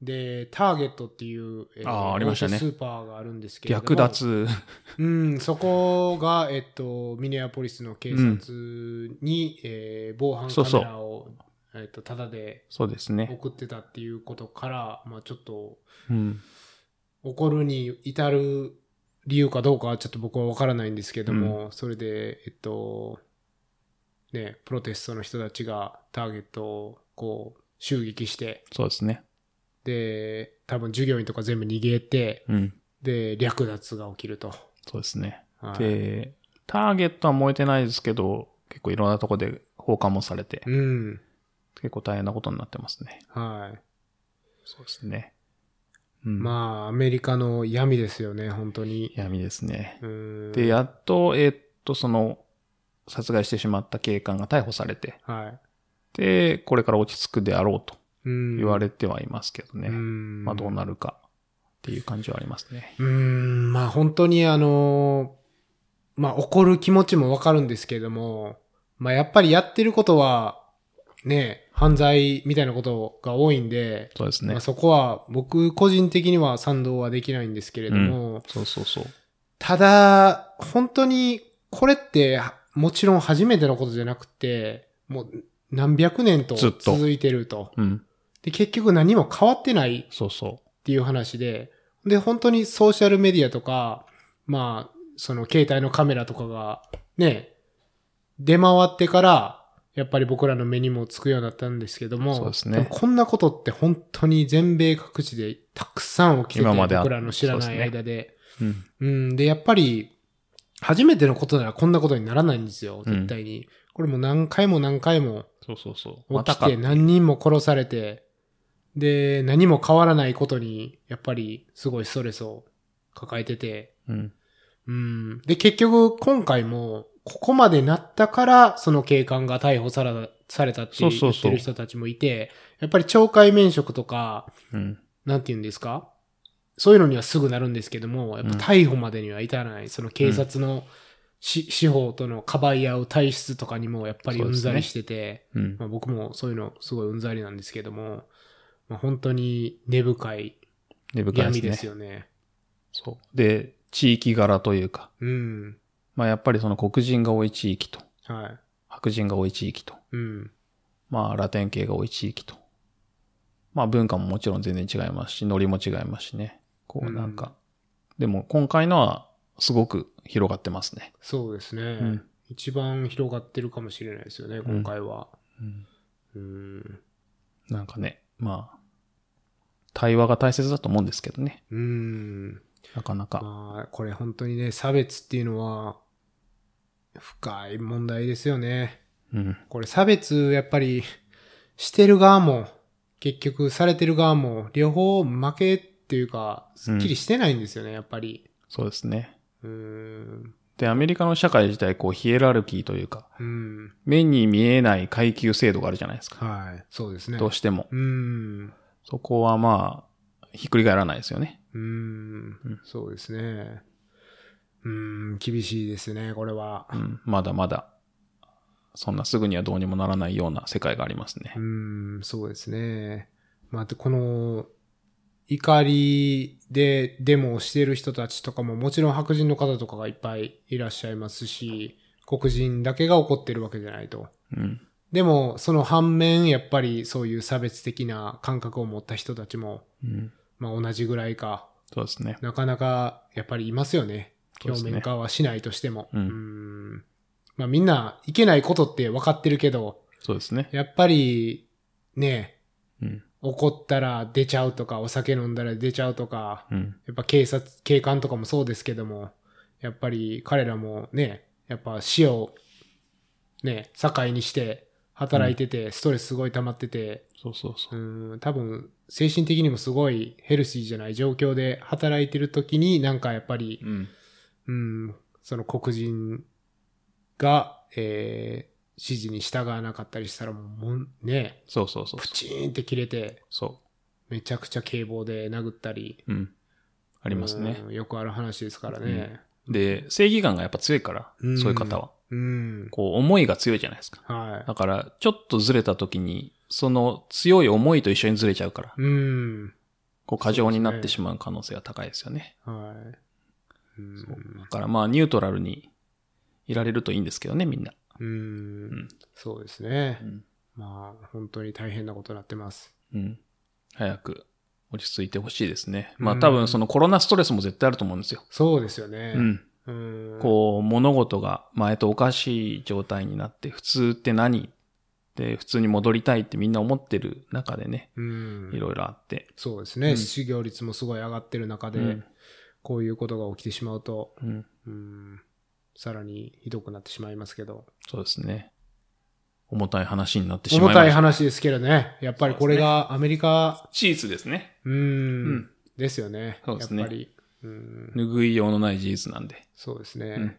で、ターゲットっていう、えあーありましたねスーパーがあるんですけれども。略奪。うん、そこが、えっと、ミネアポリスの警察に、えー防犯カメラを、えっと、ただでそうですね。送ってたっていうことから、まあちょっと、うん。怒るに至る理由かどうかはちょっと僕はわからないんですけども、それで、えっと、ね、プロテストの人たちがターゲットをこう襲撃して、そうですね。で、多分従業員とか全部逃げて、うん。で、略奪が起きると。そうですね。はいで、ターゲットは燃えてないですけど、結構いろんなとこで放火もされて、うん。結構大変なことになってますね。はい。そうですね。うん。まあ、アメリカの闇ですよね、本当に。闇ですね。うんで、やっと、えーっと、その、殺害してしまった警官が逮捕されて、はい。で、これから落ち着くであろうとうん言われてはいますけどね。うんまあどうなるかっていう感じはありますね。うーん、まあ本当にあの、まあ怒る気持ちもわかるんですけれども、まあやっぱりやってることは、ね、犯罪みたいなことが多いんで、そうですねまあ、。そこは僕個人的には賛同はできないんですけれども、そうそうそう。ただ、本当にこれってはもちろん初めてのことじゃなくて、もう何百年と続いてると。うん。で、結局何も変わってないそうそっていう話で、で、本当にソーシャルメディアとか、まあ、その携帯のカメラとかが、ね、出回ってから、やっぱり僕らの目にもつくようになったんですけども、そうですねもこんなことって本当に全米各地でたくさん起きてて、僕らの知らないそうですね間で。う。うん。うん、で、やっぱり、初めてのことならこんなことにならないんですよ、うん絶対に。これも何回も何回もそうそうそう。またか起きて何人も殺されて、で、何も変わらないことに、やっぱりすごいストレスを抱えてて、うん。うん。で、結局今回も、ここまでなったから、その警官が逮捕された、って言ってる人たちもいて、やっぱり懲戒免職とか、うん。なんて言うんですか？そういうのにはすぐなるんですけども、やっぱ逮捕までには至らない、その警察のし司法とのかばい合う体質とかにもやっぱりうんざりしてて、うん。まあ、僕もそういうのすごいうんざりなんですけども、まあ、本当に根深い根深い闇ですですね。よね。そう。で、地域柄というか、うん。まあやっぱりその黒人が多い地域と、はい。白人が多い地域と、うん。まあラテン系が多い地域と、まあ文化ももちろん全然違いますし、ノリも違いますしね。こうなんか、でも今回のはすごく広がってますね。そうですね、ん一番広がってるかもしれないですよね、今回は。うんうん。なんかね、まあ、対話が大切だと思うんですけどね。うん。なかなか。まあ、これ本当にね、差別っていうのは、深い問題ですよね。うん。これ差別、やっぱり、してる側も、結局されてる側も、両方負けっていうか、すっきりしてないんですよね、やっぱり。そうですね。うん。で、アメリカの社会自体、こう、ヒエラルキーというか、うん。目に見えない階級制度があるじゃないですか。はい。そうですね。どうしても。うん。そこはまあ、ひっくり返らないですよね。うん。そうですね。うん、厳しいですね、これはう。ん。まだまだ、そんなすぐにはどうにもならないような世界がありますねう。ん、そうですね。まあ、で、この、怒りでデモをしている人たちとかももちろん白人の方とかがいっぱいいらっしゃいますし、黒人だけが怒ってるわけじゃないと。うん。でも、その反面、やっぱりそういう差別的な感覚を持った人たちも、うん。まあ同じぐらいか、そうですね。なかなかやっぱりいますよね。表面化はしないとしても。うんんまあみんないけないことって分かってるけど、そうですね。やっぱりね、うん。怒ったら出ちゃうとか、お酒飲んだら出ちゃうとか、うん。やっぱ警察、警官とかもそうですけども、やっぱり彼らもね、やっぱ死をね、境にして働いてて、ストレスすごい溜まってて、そうそうそうう。ん、多分精神的にもすごいヘルシーじゃない状況で働いてる時になんかやっぱり、うん。うん、その黒人が、えー指示に従わなかったりしたらもうね、そうそうそうプ。チーンって切れて、そめちゃくちゃ警棒で殴ったり。う。うん。あありますね。よくある話ですからね。で、正義感がやっぱ強いから、うんそういう方は。うん。こう、思いが強いじゃないですか。はだから、ちょっとずれた時に、その強い思いと一緒にずれちゃうから、い。うん。こう、過剰になってしまう可能性が高いですよね。はい。うん。だからまあ、ニュートラルにいられるといいんですけどね、みんな。うんんそうですね。うん。まあ、本当に大変なことになってます。うん。早く落ち着いてほしいですね。うんまあ多分そのコロナストレスも絶対あると思うんですよ。そうですよね。うん。うん。こう、物事が前とおかしい状態になって、普通って何って、普通に戻りたいってみんな思ってる中でね、うん。いろいろあって。そうですね。うん失業率もすごい上がってる中で、うんこういうことが起きてしまうと、うん。うん、さらにひどくなってしまいますけど。そうですね。重たい話になってしまいました。重たい話ですけどね。やっぱりこれがアメリカ、事実ですね。うん、うんですよね。そうですねやっぱり。うん、拭いようのない事実なんで。そうですね。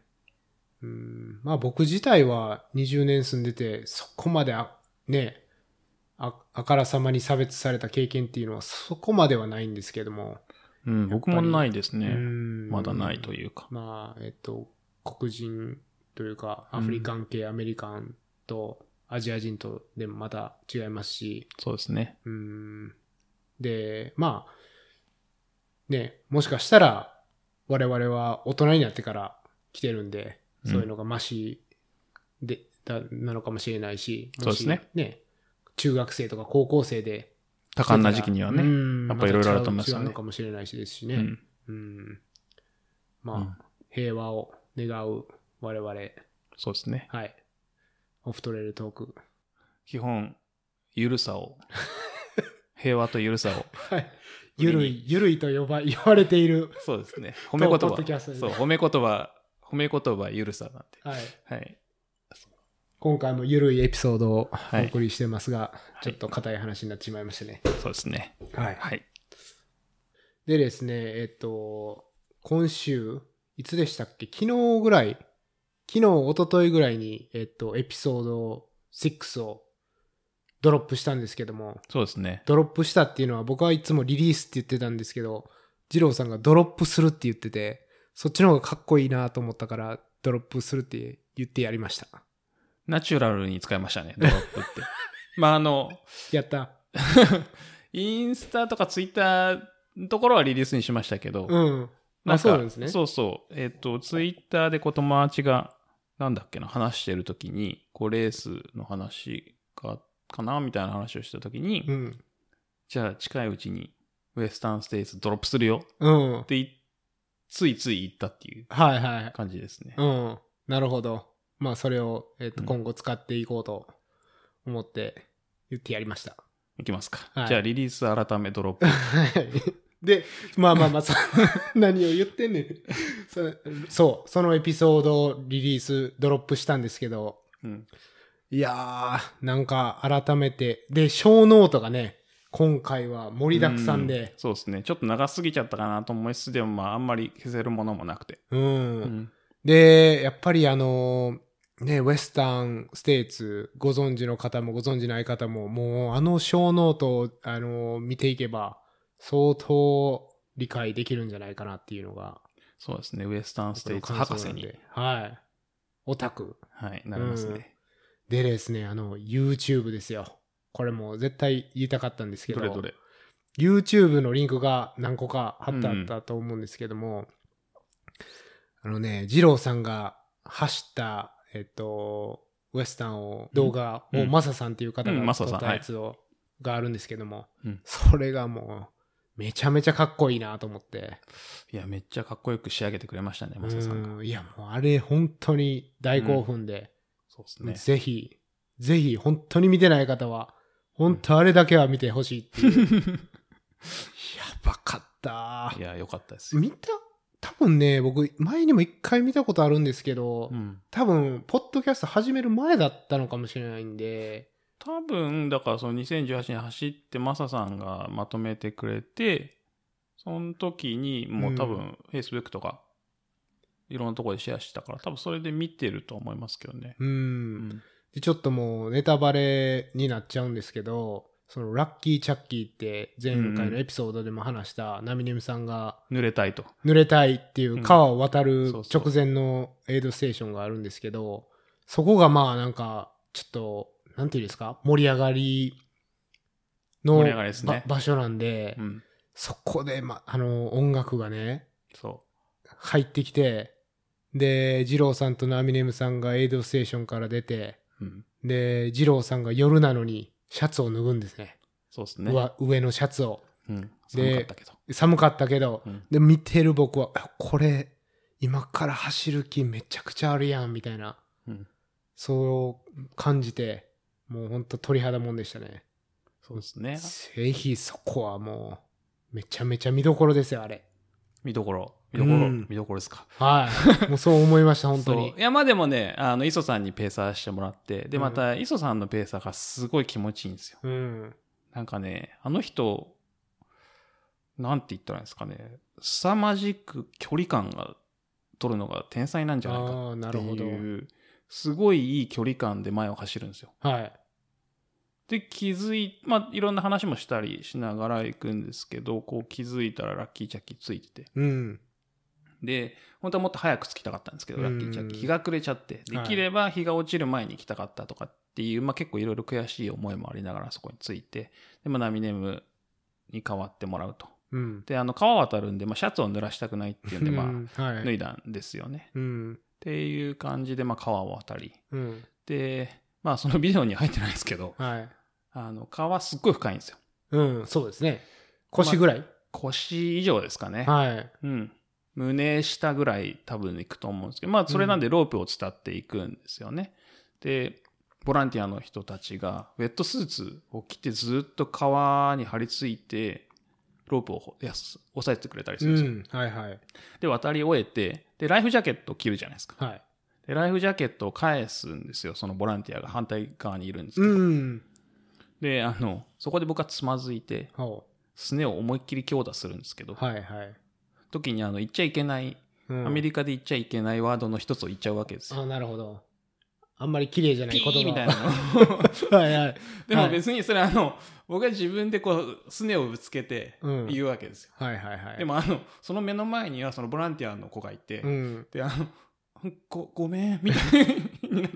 うんまあ僕自体は20年住んでて、そこまであ、ね、ああからさまに差別された経験っていうのはそこまではないんですけども。うん、僕もないですうね。んまだないというか。まあ、えっと、黒人というか、アフリカン系アメリカンとアジア人とでもまた違いますし、そうですね。うん。で、まあ、ね、もしかしたら我々は大人になってから来てるんで、うんそういうのがマシで、だなのかもしれないし、そうですね。ね、中学生とか高校生で、多感な時期にはね。うんやっぱいろいろあると思いますよね違うのかもしれないしですしね。うん。うん。まあ、うん平和を願う我々、そうですね。はい。オフトレールトーク。基本、ゆるさを、平和とゆるさを。はい。ゆるい、ゆるいと呼ば、言われている。そうですね。褒め言ポッドキャスト葉。でそう、褒め言葉、褒め言葉ゆるさなんで。はい。はい。今回もゆるいエピソードをはいお送りしてますが、いちょっと硬い話になってしまいましたね。そうですね。はい。はい。でですね、えっと、今週、いつでしたっけ？昨日ぐらい、昨日、一昨日ぐらいに、えっと、エピソード6をドロップしたんですけども、そうですね。ドロップしたっていうのは僕はいつもリリースって言ってたんですけど、二郎さんがドロップするって言ってて、そっちの方がかっこいいなと思ったから、ドロップするって言ってやりました。ナチュラルに使いましたね、ドロップって。まあ、あの、やった。インスタとかツイッターのところはリリースにしましたけど、うん。あ、なんかそうなんですね。そうそう。えっ、と、ツイッターでこう友達が、なんだっけな、話してるときに、こう、レースの話が、かなみたいな話をしたときに、うん。じゃあ近いうちにウエスタンステイツドロップするようんっ。ていついつい言ったっていうはいはい。感じですね。うん。なるほど。まあ、それを、えっ、と、うん今後使っていこうと思って言ってやりました。いきますか。はいじゃあリリース改めドロップ。はい。で、まあまあまあ、そ 何を言ってんねんそ。そう、そのエピソードをリリース、ドロップしたんですけど、うん。いやー、なんか改めて、で、 show note がね、今回は盛りだくさんうで、そうですね。ちょっと長すぎちゃったかなと思いつつ、でもまああんまり消せるものもなくて。うん。うん。で、やっぱりあのーね、ウェスタンステーツご存知の方もご存知ない方も、もうあの show note を、あのー見ていけば、相当理解できるんじゃないかなっていうのが、そうですね。ウエスタンステイツ博士に。はい。オタク。はい、なりますね。でですね、あの、YouTube ですよ。これも絶対言いたかったんですけど、どれどれ？YouTube のリンクが何個か貼ってあったと思うんですけども、あのね、二郎さんが走った、えっと、ウエスタンを、動画を、うんマサさんっていう方うんが撮ったやつを、があるんですけども、うんそれがもう、めちゃめちゃかっこいいなと思って。いや、めっちゃかっこよく仕上げてくれましたね、マサさんが。うんいや、もうあれ本当に大興奮で、そうですね。ぜひ、ぜひ、本当に見てない方は、本当あれだけは見てほしいっていう。やばかったい。や、よかったですよ。見た？多分ね、僕、前にも一回見たことあるんですけど、うん。多分、ポッドキャスト始める前だったのかもしれないんで、多分、だからその2018年走ってマサさんがまとめてくれて、その時にもう多う分 Facebook とかいろんなところでシェアしたから、多分それで見てると思いますけどね。うん。うん。でちょっともうネタバレになっちゃうんですけど、そのラッキーチャッキーって前回のエピソードでも話したナミネムさんが濡れたいと。濡れたいっていう川を渡る直前のエイドステーションがあるんですけど、そこがまあなんかちょっと、なんていうんですか？盛り上がりの場所なんで、うん。そこで、ま、あの、音楽がね、そ入ってきて、で、二郎さんとナミネムさんがエイドステーションから出て、う。うん。で、二郎さんが夜なのにシャツを脱ぐんですね。そうですね。上上のシャツを。うん。で寒かったけど。寒かったけど、うんで、見てる僕は、あこれ、今から走る気めちゃくちゃあるやん、みたいな、うん。そう感じて、もうほんと鳥肌もんでしたね。そうですね。ぜひそこはもう、めちゃめちゃ見どころですよ、あれ。見どころ。見どころ。うん見どころですか。はい。もうそう思いました、本当にい。や、まあでもね、あの、磯さんにペーサーしてもらって、で、うんまた、磯さんのペーサーがすごい気持ちいいんですよ。うん。なんかね、あの人、なんて言ったらいいんですかね、凄まじく距離感が取るのが天才なんじゃないかああ、なってるほど。いう、すごいいい距離感で前を走るんですよ。はい。で、気づい、まあ、いろんな話もしたりしながら行くんですけど、こう気づいたらラッキーチャッキーついてて。うん。で、本当はもっと早く着きたかったんですけど、うんラッキーチャッキー。日が暮れちゃって、できれば日が落ちる前に行きたかったとかっていう、まあ結構いろいろ悔しい思いもありながらそこに着いて、で、まあナミネムに代わってもらうと。うん。で、あの、川渡るんで、まあシャツを濡らしたくないっていうんで、ま。あ脱いだんですよね。うん。っていう感じで、まあ川を渡り。うん。で、まあそのビデオに入ってないですけど、はい。あの、川すっごい深いんですよ。うん、そうですね。腰ぐらい、腰以上ですかね。はい。うん。胸下ぐらい多分行くと思うんですけど、まあそれなんでロープを伝っていくんですよね。で、ボランティアの人たちがウェットスーツを着てずっと川に張り付いて、ロープをやす押さえてくれたりすうるんですよ。ん、はいはい。で、渡り終えて、で、ライフジャケットを着るじゃないですか。はい。で、ライフジャケットを返すんですよ。そのボランティアが反対側にいるんですけど。うん。で、あの、そこで僕はつまずいて、ほすねを思いっきり強打するんですけど、う。はいはい。時にあの、言っちゃいけないうんアメリカで言っちゃいけないワードの一つを言っちゃうわけですよ。あ、なるほど。あんまり綺麗じゃないピ言葉ーみたいなの。はいはい。でもはい別にそれあの、僕は自分でこう、すねをぶつけてうん言うわけですよ。はいはいはい。でもあの、その目の前にはそのボランティアの子がいて、うん。で、あの、ごごめんみたいな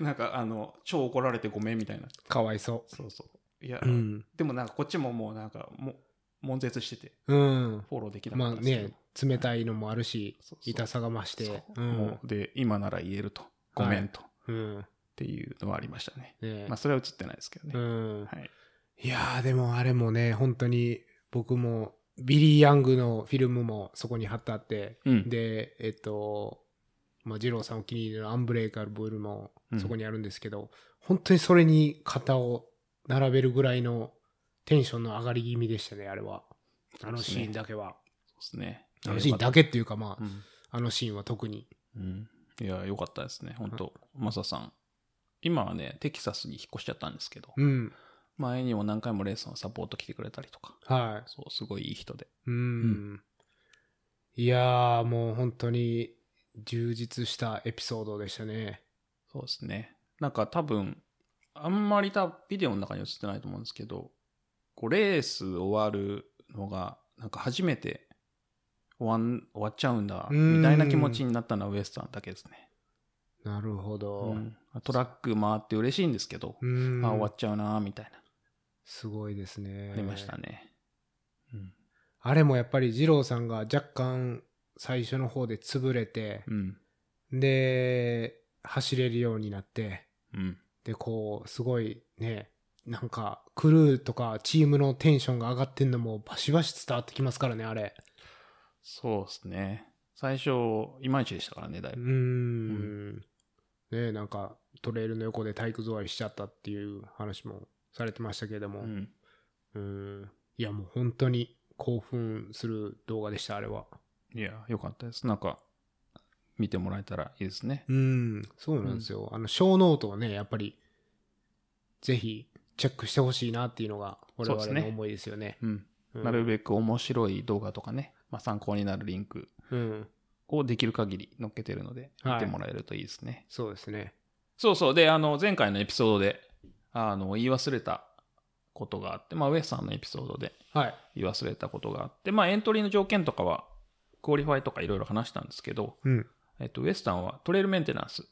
なんかあの超怒られてごめんみたいなかわいそそうそういや、う。うん。でもなんかこっちももうなんかも悶絶しててうん。フォローできなかまあったんですけど、ね、冷たいのもあるし痛さが増して。そう。うん。で今なら言えると。ごめんと、っうん。ていうのはありましたね。ね。まあそれは映ってないですけどね、うん。はい。いやー、でもあれもね、本当に僕も、ビリー・ヤングのフィルムもそこに貼ってあって、うん。で、えっと、まあ、二郎さんお気に入りのアンブレイカブルもそこにあるんですけど、本当にそれに肩を並べるぐらいのテンションの上がり気味でしたね、あれは。あのシーンだけは。そうですねあのシーンだけっていうか、まあ、うんあのシーンは特に。うん、いや良かったですね本当マサさん今はねテキサスに引っ越しちゃったんですけど、うん。前にも何回もレースのサポート来てくれたりとかはそうすごいいい人でい。うん。いやー、もう本当に充実したエピソードでしたね。そうですね。なんか多分、あんまりたビデオの中に映ってないと思うんですけど、こうレース終わるのが、なんか初めて終わん終わっちゃうんだ、うんみたいな気持ちになったのはウエスタンだけですね。なるほど。うんトラック回って嬉しいんですけど、うん。あ終わっちゃうな、みたいな、すごいですね。ありましたね。うん。あれもやっぱり二郎さんが若干最初の方で潰れて、うん。で、走れるようになって、うん。で、こう、すごいね、なんか、クルーとかチームのテンションが上がってんのもバシバシ伝わってきますからね、あれ。そうですね。最初、いまいちでしたからね、だいうぶ。ーん。ねなんか、トレイルの横で体育座りしちゃったっていう話もされてましたけれども、うん。うん。いや、もう本当に興奮する動画でした、あれは。いや、よかったです。なんか、見てもらえたらいいですね。うん、そうなんですよ。あの、 show note をね、やっぱり、ぜひ、チェックしてほしいなっていうのが、我々の思いですよね。うん。うんなるべく面白い動画とかね、まあ、参考になるリンクうん。をできる限り載っけてるので、はい見てもらえるといいですね。そうですね。そうそう。で、あの、前回のエピソードで、あの、言い忘れたことがあって、まあ、ウエスタンのエピソードではい。言い忘れたことがあって、まあ、エントリーの条件とかは、qualify とかいろいろ話したんですけど、うん。えっと、ウエスタンはトレイルメンテナンス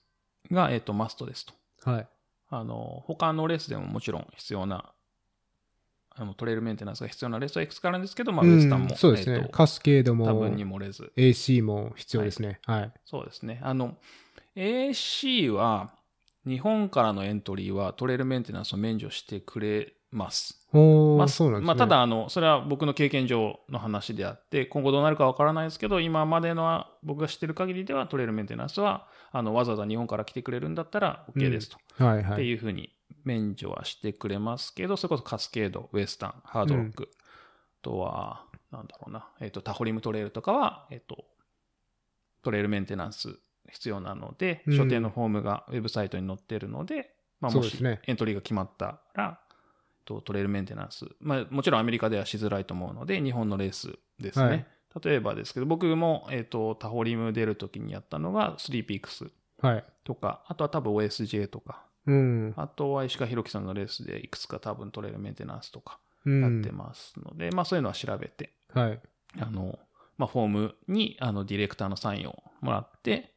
が、えっと、マストですと。はい。あの、他のレースでももちろん必要な、あのトレイルメンテナンスが必要なレースはいくつかあるんですけど、まあ、ウエスタンも、うんそうですね。えっとカスケードも多分に、漏れず、AC も必要ですね。はい。そうですね。あの、AC は、日本からのエントリーはトレイルメンテナンスを免除してくれます。まあそうなんですね。まあ、ただ、あの、それは僕の経験上の話であって、今後どうなるかわからないですけど、今までの僕が知ってる限りでは、トレイルメンテナンスは、あの、わざわざ日本から来てくれるんだったら OK ですと。ってはいはい。いうふうに免除はしてくれますけど、それこそカスケード、ウエスタン、ハードロック、あとは、なんだろうな、えっ、と、タホリムトレイルとかは、えっ、と、トレイルメンテナンス必要なので、うん所定のフォームがウェブサイトに載ってるので、まあ、もしエントリーが決まったら、とトレイルメンテナンス、まあ、もちろんアメリカではしづらいと思うので、日本のレースですね。はい例えばですけど、僕も、えっ、と、タホリム出るときにやったのが、スリーピークスはい。とか、あとは多分 OSJ とか、うん。あとは石川博樹さんのレースでいくつか多分トレイルメンテナンスとかうんやってますので、まあそういうのは調べて、はい。あの、まあフォームにあのディレクターのサインをもらって、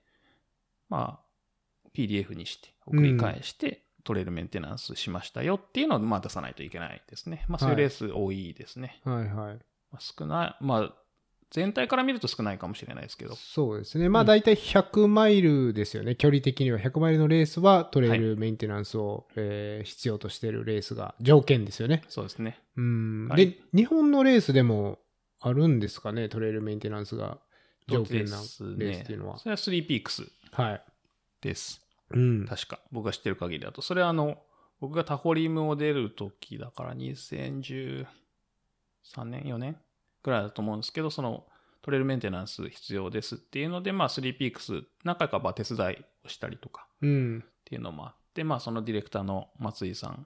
まあ PDF にして送り返して、トレイルメンテナンスしましたよっていうのをまあ出さないといけないですね。まあそういうレース多いですね。はいはい。まあ少ない、まあ全体から見ると少ないかもしれないですけど、そうですね。まあ大体100マイルですよね。距離的には100マイルのレースはトレイルメンテナンスを、えー必要としているレースが条件ですよね。そうですね。うん。はいで、日本のレースでもあるんですかね？トレイルメンテナンスが条件なレですースっていうのは。それは3ピークスはい。です。うん。確か。僕が知ってる限りだと。それはあの、僕がタホリムを出る時だから2013年 ?4 年ぐらいだと思うんですけど、そのトレイルメンテナンス必要ですっていうので、まあ3ピークス何回かまあ手伝いをしたりとかうん。っていうのもあって、まあそのディレクターの松井さん、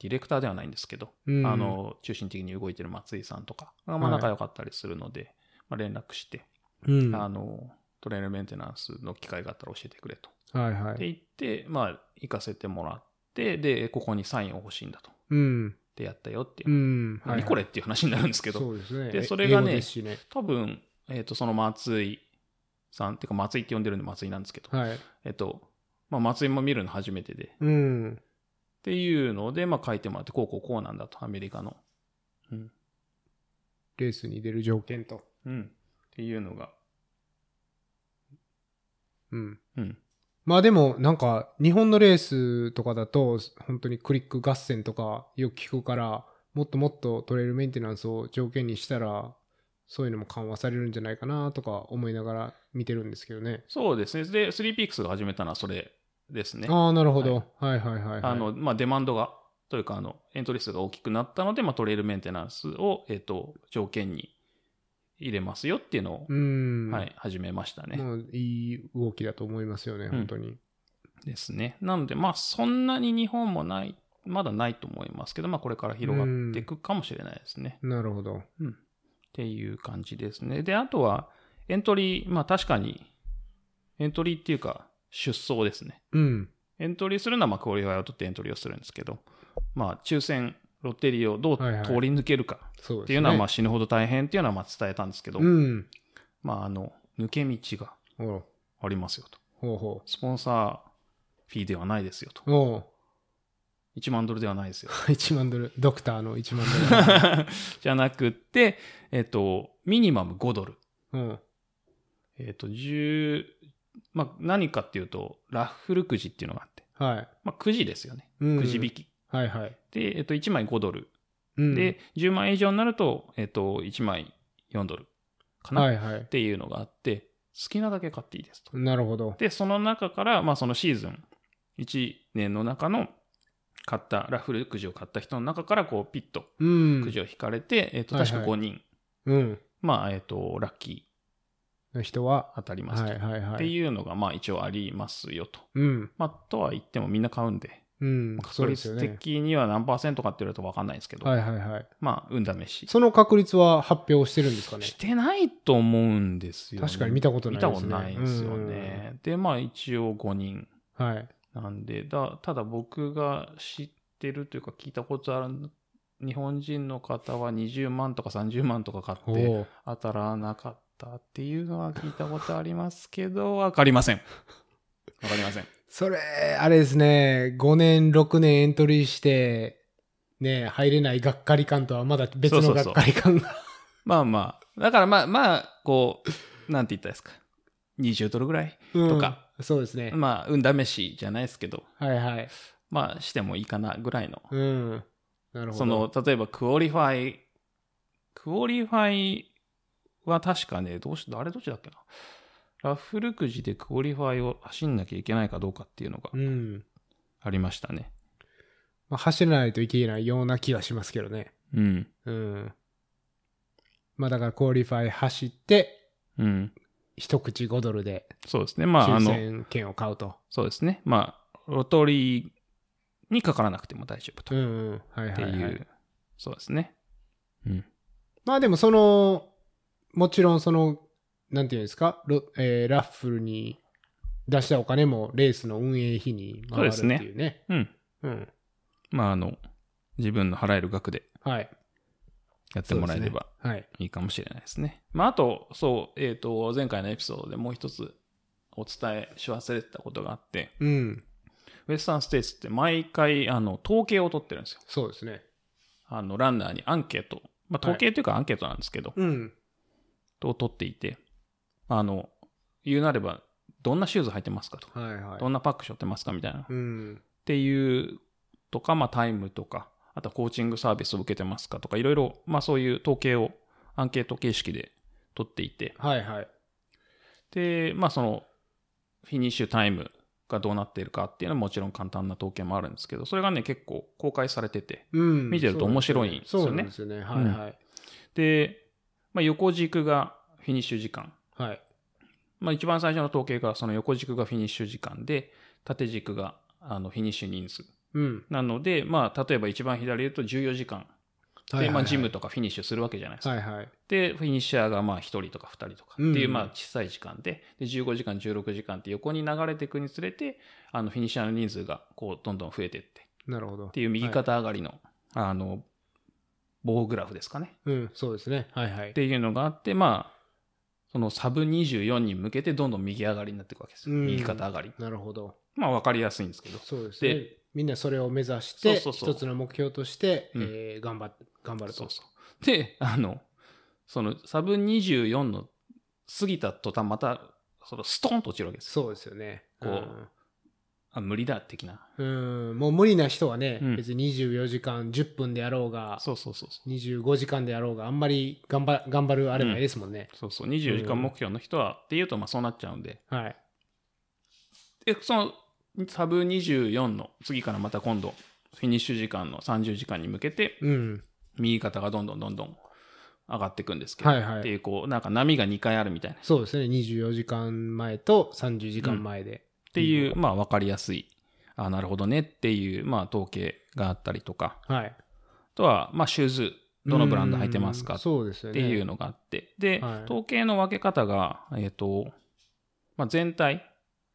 ディレクターではないんですけど、うんあ、の、中心的に動いてる松井さんとかがまあ仲良かったりするので、まあ連絡して、うん。あの、トレイルメンテナンスの機会があったら教えてくれと。はいはい。って言って、まあ、行かせてもらって、で、ここにサインを欲しいんだと。うん。で、やったよっていうう。ん。何これっていう話になるんですけど、そうですね。でそれがねね。多分、えっ、と、その松井さん、っていうか松井って呼んでるんで松井なんですけど、はい。えっと、まあ、松井も見るの初めてで、っうん。ていうので、まあ、書いてもらって、こうこうこうなんだと、アメリカの。うん。レースに出る条件と。うん。っていうのが、うん。うん。まあでも、なんか、日本のレースとかだと、本当にクリック合戦とかよく聞くから、もっともっとトレイルメンテナンスを条件にしたら、そういうのも緩和されるんじゃないかなとか思いながら見てるんですけどね。そうですね。で、スリーピークスが始めたのはそれですね。ああ、なるほど。はい、はい、はいはい。あの、まあ、デマンドが、というか、あの、エントリー数が大きくなったので、まあ、トレイルメンテナンスを、えっ、と、条件に入れますよっていうのを、うん。はい、始めましたね。いい動きだと思いますよね、本当に。ですね。なので、まあ、そんなに日本もない、まだないと思いますけど、まあ、これから広がっていくかもしれないですね。なるほど。うん。っていう感じですね。で、あとは、エントリー、まあ、確かに、エントリーっていうか、出走ですね。うん。エントリーするのは、まあ、 qualify を取ってエントリーをするんですけど、まあ、抽選、ロッテリーをどう通り抜けるか。っていうのは、まあ、死ぬほど大変っていうのは、まあ、伝えたんですけど、うん。まあ、あの、抜け道がありますよと。スポンサーフィーではないですよと。う。おう1万ドルではないですよ。1万ドル。ドクターの1万ドル。じゃなくって、えっと、ミニマム5ドル。うん。えっと、10、まあ、何かっていうと、ラッフルくじっていうのがあって、はい。まあ、くじですよね。うんくじ引き。はいはい。で、えっと、1枚5ドル。うん、で、10枚以上になると、えっと、1枚4ドルかな、はいはいっ。ていうのがあって、好きなだけ買っていいですと。なるほど。で、その中から、まあ、そのシーズン、1年の中の買った、ラッフルくじを買った人の中から、こう、ピッとうん。くじを引かれて、えっと、確かはいはい5人、うん。まあ、えっと、ラッキの人はー、当たりますと。はいはいはい。っていうのが、まあ、一応ありますよと。うん。まあ、とは言ってもみんな買うんで、うん。確率ね。的には何パーセントかって言われると分かんないんですけど、はいはいはい。まあ、運試し。その確率は発表してるんですかね？してないと思うんですよ、ね。確かに見たことない見ですねたことないんですよね。で、まあ、一応5人はい。なんで、だただ僕が知ってるというか聞いたことある日本人の方は20万とか30万とか買って当たらなかったっていうのは聞いたことありますけど、わかりません。わかりません。それ、あれですね、5年、6年エントリーして、ね、入れないがっかり感とはまだ別そうそうそうのがっかり感が。まあまあ、だからまあまあ、こう、なんて言ったらいいですか。20ドルぐらい。うんとか。そうですね。まあ、運試しじゃないですけど、はいはい。まあ、してもいいかなぐらいの。うん。なるほど。その、例えば、 qualify、qualify は確かね、どうし、あれどっちだっけな。 raffle くじで qualify を走んなきゃいけないかどうかっていうのがうん。ありましたね。まあ、走らないといけないような気がしますけどね。うん。うん。まあだから、 qualify 走って、うん。一口5ドルでそうですね。まあ、あの、抽選券を買うと。そうですね。まあ、 lottery にかからなくても大丈夫と。うんっうん。はいていう、はい、はい。そうですね。うん。まあでもその、もちろんその、なんていうんですか、ロえー raffle に出したお金もレースの運営費に回るっていうね。うん。うん。まあ、あの、自分の払える額ではい。やってもらえればい。いいかもしれないですね。まあ、あと、そう、えっ、と、前回のエピソードでもう一つお伝えし忘れてたことがあって、うん。ウェスタンステーツって毎回、あの、統計を取ってるんですよ。そうですね。あの、ランナーにアンケート。まあ、統計というかアンケートなんですけど、うん。を取っていて、あの、言うなれば、どんなシューズ履いてますかとか、はいはい。どんなパック背負ってますかみたいな。っうん。ていうとか、まあ、タイムとか、あとはコーチングサービスを受けてますかとか、いろいろ、まあ、そういう統計をアンケート形式で取っていて、はいはい。で、まあその、フィニッシュタイムがどうなっているかっていうのはもちろん簡単な統計もあるんですけど、それがね、結構公開されてて、うん。見てると面白いんですよねそうですよね。はいはい。で、まあ横軸がフィニッシュ時間。はい。まあ一番最初の統計がその横軸がフィニッシュ時間で、縦軸があのフィニッシュ人数。うん。なので、まあ例えば一番左で言うと14時間。で、まあジムとかフィニッシュするわけじゃないですか。はいはい。で、フィニッシャーがまあ1人とか2人とかってうんいうまあ小さい時間で、で、15時間、16時間って横に流れていくにつれて、あの、フィニッシャーの人数がこう、どんどん増えていって、なるほど。っていう右肩上がりの、あの、棒グラフですかね。うん、そうですね。はいはいっ。ていうのがあって、まあ、そのサブ24に向けてどんどん右上がりになっていくわけです右肩上がり。なるほど。まあ分かりやすいんですけど。そうですねで。みんなそれを目指して、そうそうそう一つの目標として、うんえー頑張っ頑張るとそう。そう。で、あの、そのサブ24の過ぎた途端また、そのストンと落ちるわけです。そうですよね。こうあ、無理だ、的な。うん、うんもう無理な人はね、うん別に24時間10分であろうが、そうそうそうそう。25時間であろうが、あんまり頑張頑張るあれないですもんね。そうそう。24時間目標の人は、っていうとまあそうなっちゃうんで。はい。で、そのサブ24の次からまた今度、フィニッシュ時間の30時間に向けて、うん。右肩がどんどんどんどん上がっていくんですけど、はいはいっていうこう、なんか波が2回あるみたいな。っそうですね。24時間前と30時間前で。ていう、まあ分かりやすい、あなるほどね。っていう、まあ統計があったりとか、はい。あとは、まあシューズ、どのブランド履いてますかうんっそうですよね。ていうのがあって、で、はい。統計の分け方が、えっ、と、まあ全体、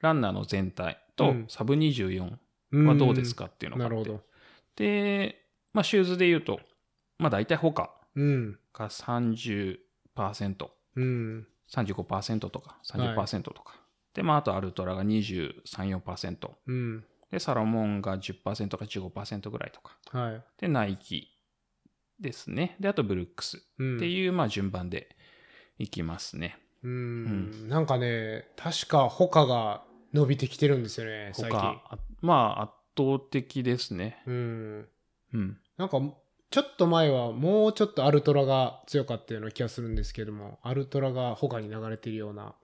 ランナーの全体とうん。サブ24うん。はどうですかっていうのがあって、なるほど。で、まあシューズで言うと、まあ大体他。うん。が30%、うん。35%とか30%とか。で、まああとアルトラが23、4%。うん。で、サロモンが10%か15%ぐらいとか。はい。で、ナイキですね。で、あとブルックスうん。っていう、まあ順番でいきますね。うん。なんかね、確か他が伸びてきてるんですよね、最近。まあ圧倒的ですね。うん。うん。なんか、ちょっと前はもうちょっとアルトラが強かったような気がするんですけども、アルトラが他に流れてるような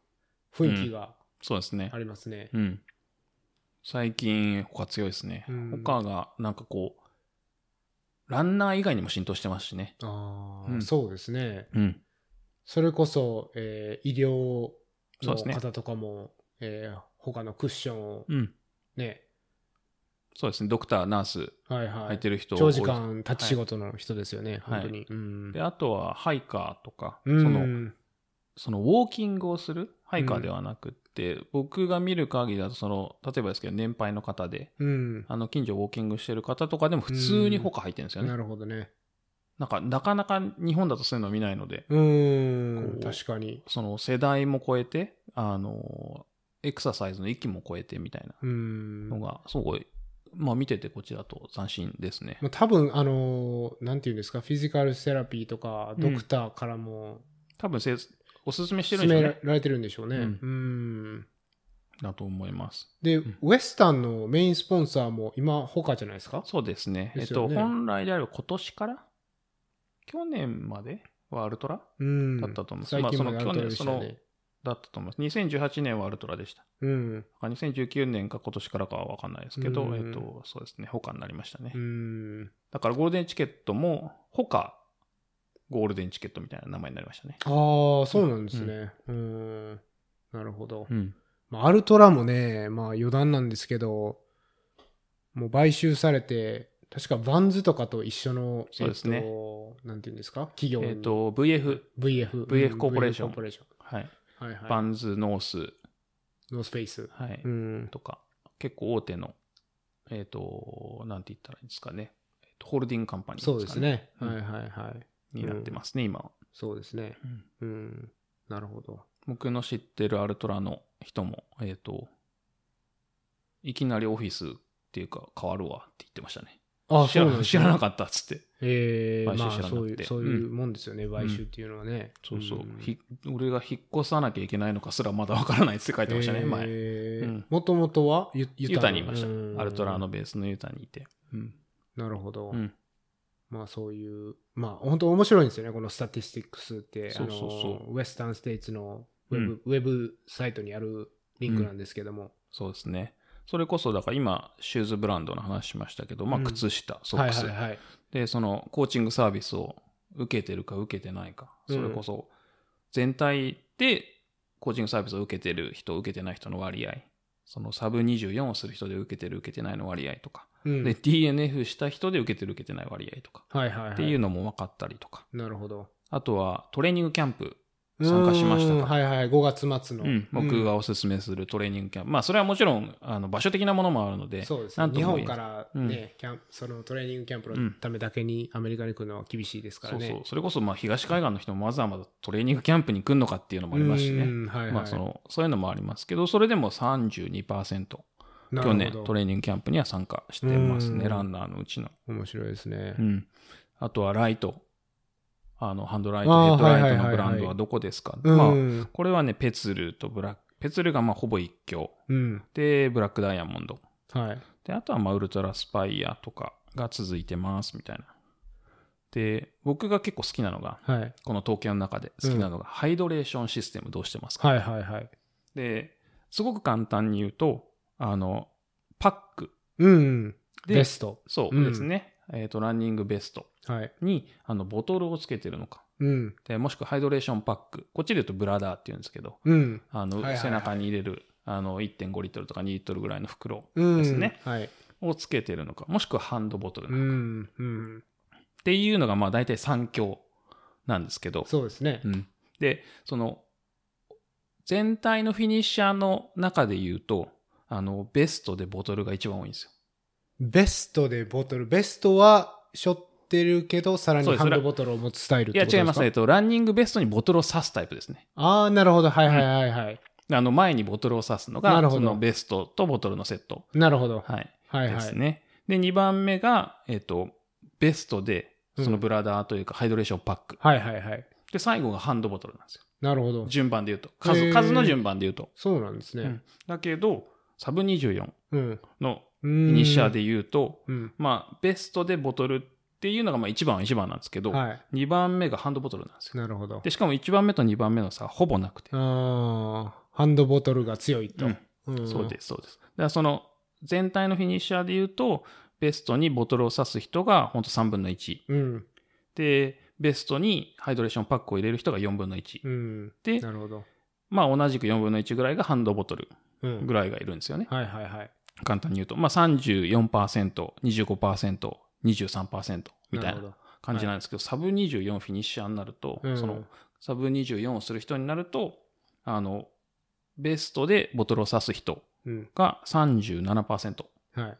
雰囲気がそうですねあ。りますね。うん。最近、他強いですね。うん他が、なんかこう、ランナー以外にも浸透してますしね。ああ、うんそうですね。うん。それこそ、えー医療の方とかも、えー他のクッションをうん。ね、そうですね。ドクター、ナースはいはい。入ってる人長時間立ち仕事の人ですよね、はい本当に。うんで、あとは、ハイカーとか、うんその、そのウォーキングをするハイカーではなくって、僕が見る限りだと、その、例えばですけど、年配の方で、うん。あの、近所ウォーキングしてる方とかでも普通に他入ってるんですよね。なるほどね。なんか、なかなか日本だとそういうの見ないので、うーん、確かに。その世代も超えて、あの、エクササイズの域も超えてみたいなうん。のが、すごい、まあ見ててこちらと斬新ですね。まあ、多分、あのーなんていうんですか、フィジカルセラピーとか、うんドクターからも、多分せ、おすすめしてるんでしょうね。られてるんでしょうね。ううんん。だと思います。で、んウエスタンのメインスポンサーも今、他じゃないですか？そうですね。えっと、本来であれば今年から？去年まではアルトラうん。だったと思います最近まあそのまでアルトラでしたよね。だったと思います。2018年はアルトラでした。うん。あ2019年か今年からかは分かんないですけど、うんえっと、そうですね、他になりましたね。うん。だからゴールデンチケットも、他、ゴールデンチケットみたいな名前になりましたね。ああ、そうなんですね。うん。なるほど。うん。まあ、アルトラもね、まあ余談なんですけど、もう買収されて、確かバンズとかと一緒の、そうですねえっと、なんていうんですか？企業えっと、VF、VF。VF うんコーポレーション VF コーポレーション。はい。はいはい。バンズ、ノース、ノースフェイス。はい。うん。とか、結構大手の、えっ、と、なんて言ったらいいんですかね。えーとホールディングカンパニーそうですね。うんはいはいはい。になってますね、今は。そうですね。うんうん。なるほど。僕の知ってるアルトラの人も、えっ、と、いきなりオフィスっていうか変わるわって言ってましたね。あ知らそうなね知らなかったっつって。ええ買収まあ知らなくてそういう、そういうもんですよね、買収っていうのはね。そうそう、んひ俺が引っ越さなきゃいけないのかすらまだわからないって書いてましたね、前。うんもともとはユユタにいましたう。んアルトラのベースのユタにいて。うん。なるほど。うん。まあそういう、まあ本当面白いんですよね、このスタティスティックスって、そうそうそう。ウェスタンステイツのウェブ,、ウェブサイトにあるリンクなんですけども。そうですね。それこそ、だから今、シューズブランドの話しましたけど、まあ、うん。靴下、ソはいックス、はいはい。で、その、コーチングサービスを受けてるか受けてないか、うん。それこそ、全体でコーチングサービスを受けてる人、受けてない人の割合、そのサブ24をする人で受けてる、受けてないの割合とか、うんで、DNF した人で受けてる、受けてない割合とか、はいはいはい。っていうのも分かったりとか、なるほど。あとはトレーニングキャンプ参加しましたはいはい、5月末の。うん、僕がおすすめするトレーニングキャンプ。まあ、それはもちろん、あの、場所的なものもあるので、そうですね。日本からね、キャンプ、そのトレーニングキャンプのためだけにアメリカに来るのは厳しいですからね。そうそう。それこそ、まあ、東海岸の人もわざわざトレーニングキャンプに来るのかっていうのもありますしね。うんはいはい。まあ、その、そういうのもありますけど、それでも32%、なるほど去年トレーニングキャンプには参加してますね、うんランナーのうちの。面白いですねう。ん。あとはライト。あの、ハンドライト、ヘッドライトのブランドはどこですか、うん。まあ、これはね、ペツルとブラック、ペツルがまあほぼ一強。うん。で、ブラックダイヤモンド。はい。で、あとはまあウルトラスパイアとかが続いてますみたいな。で、僕が結構好きなのが、はい。この統計の中で好きなのが、ハイドレーションシステムどうしてますか、はいはいはい。で、すごく簡単に言うと、あの、パック。うん。でベスト。そうですね。えっ、と、ランニングベストはい。に、あの、ボトルをつけてるのか。うん。で、もしくはハイドレーションパック。こっちで言うとブラダーって言うんですけど、うん。あの、はいはいはい背中に入れる、あの、1.5リットルとか2リットルぐらいの袋うん。ですね。はい。をつけてるのか。もしくはハンドボトルなのか。うん。うん。っていうのが、まあ、大体3強なんですけど、そうですねう。ん。で、その、全体のフィニッシャーの中で言うと、あの、ベストでボトルが一番多いんですよ。ベストでボトル。ベストは背負ってるけど、さらにハンドボトルを持つスタイルっいや、てことですか？違います。えっと、ランニングベストにボトルを刺すタイプですね。ああ、なるほど。はいはいはいはい。あの、前にボトルを刺すのが、そのベストとボトルのセット。なるほど。はい。はいはい。ですね。で、2番目が、えっと、ベストで、うんそのブラダーというか、ハイドレーションパック。はいはいはい。で、最後がハンドボトルなんですよ。なるほど。順番で言うと。へ数、ー数の順番で言うと。そうなんですねうん。だけど、サブ24うん。のフイニシャー。で言うと、うん。まあ、ベストでボトルっていうのがまあ1番は1番なんですけど、はい。2番目がハンドボトルなんですよ。なるほど。で、しかも1番目と2番目の差はほぼなくて。ハンドボトルが強いと。うんんそうです、そうです。だからその、全体のフィニッシャーで言うと、ベストにボトルを刺す人が本当3分の1。うん。で、ベストにハイドレーションパックを入れる人が4分の1。うん。で、なるほど。まあ同じく4分の1ぐらいがハンドボトルうん。ぐらいがいるんですよね。はいはいはい。簡単に言うと。まあ34%、25%、23%みたいな感じなんですけど、サブ24フィニッシャーになると、うんそのサブ24をする人になると、あの、ベストでボトルを刺す人うん。が37%。はい。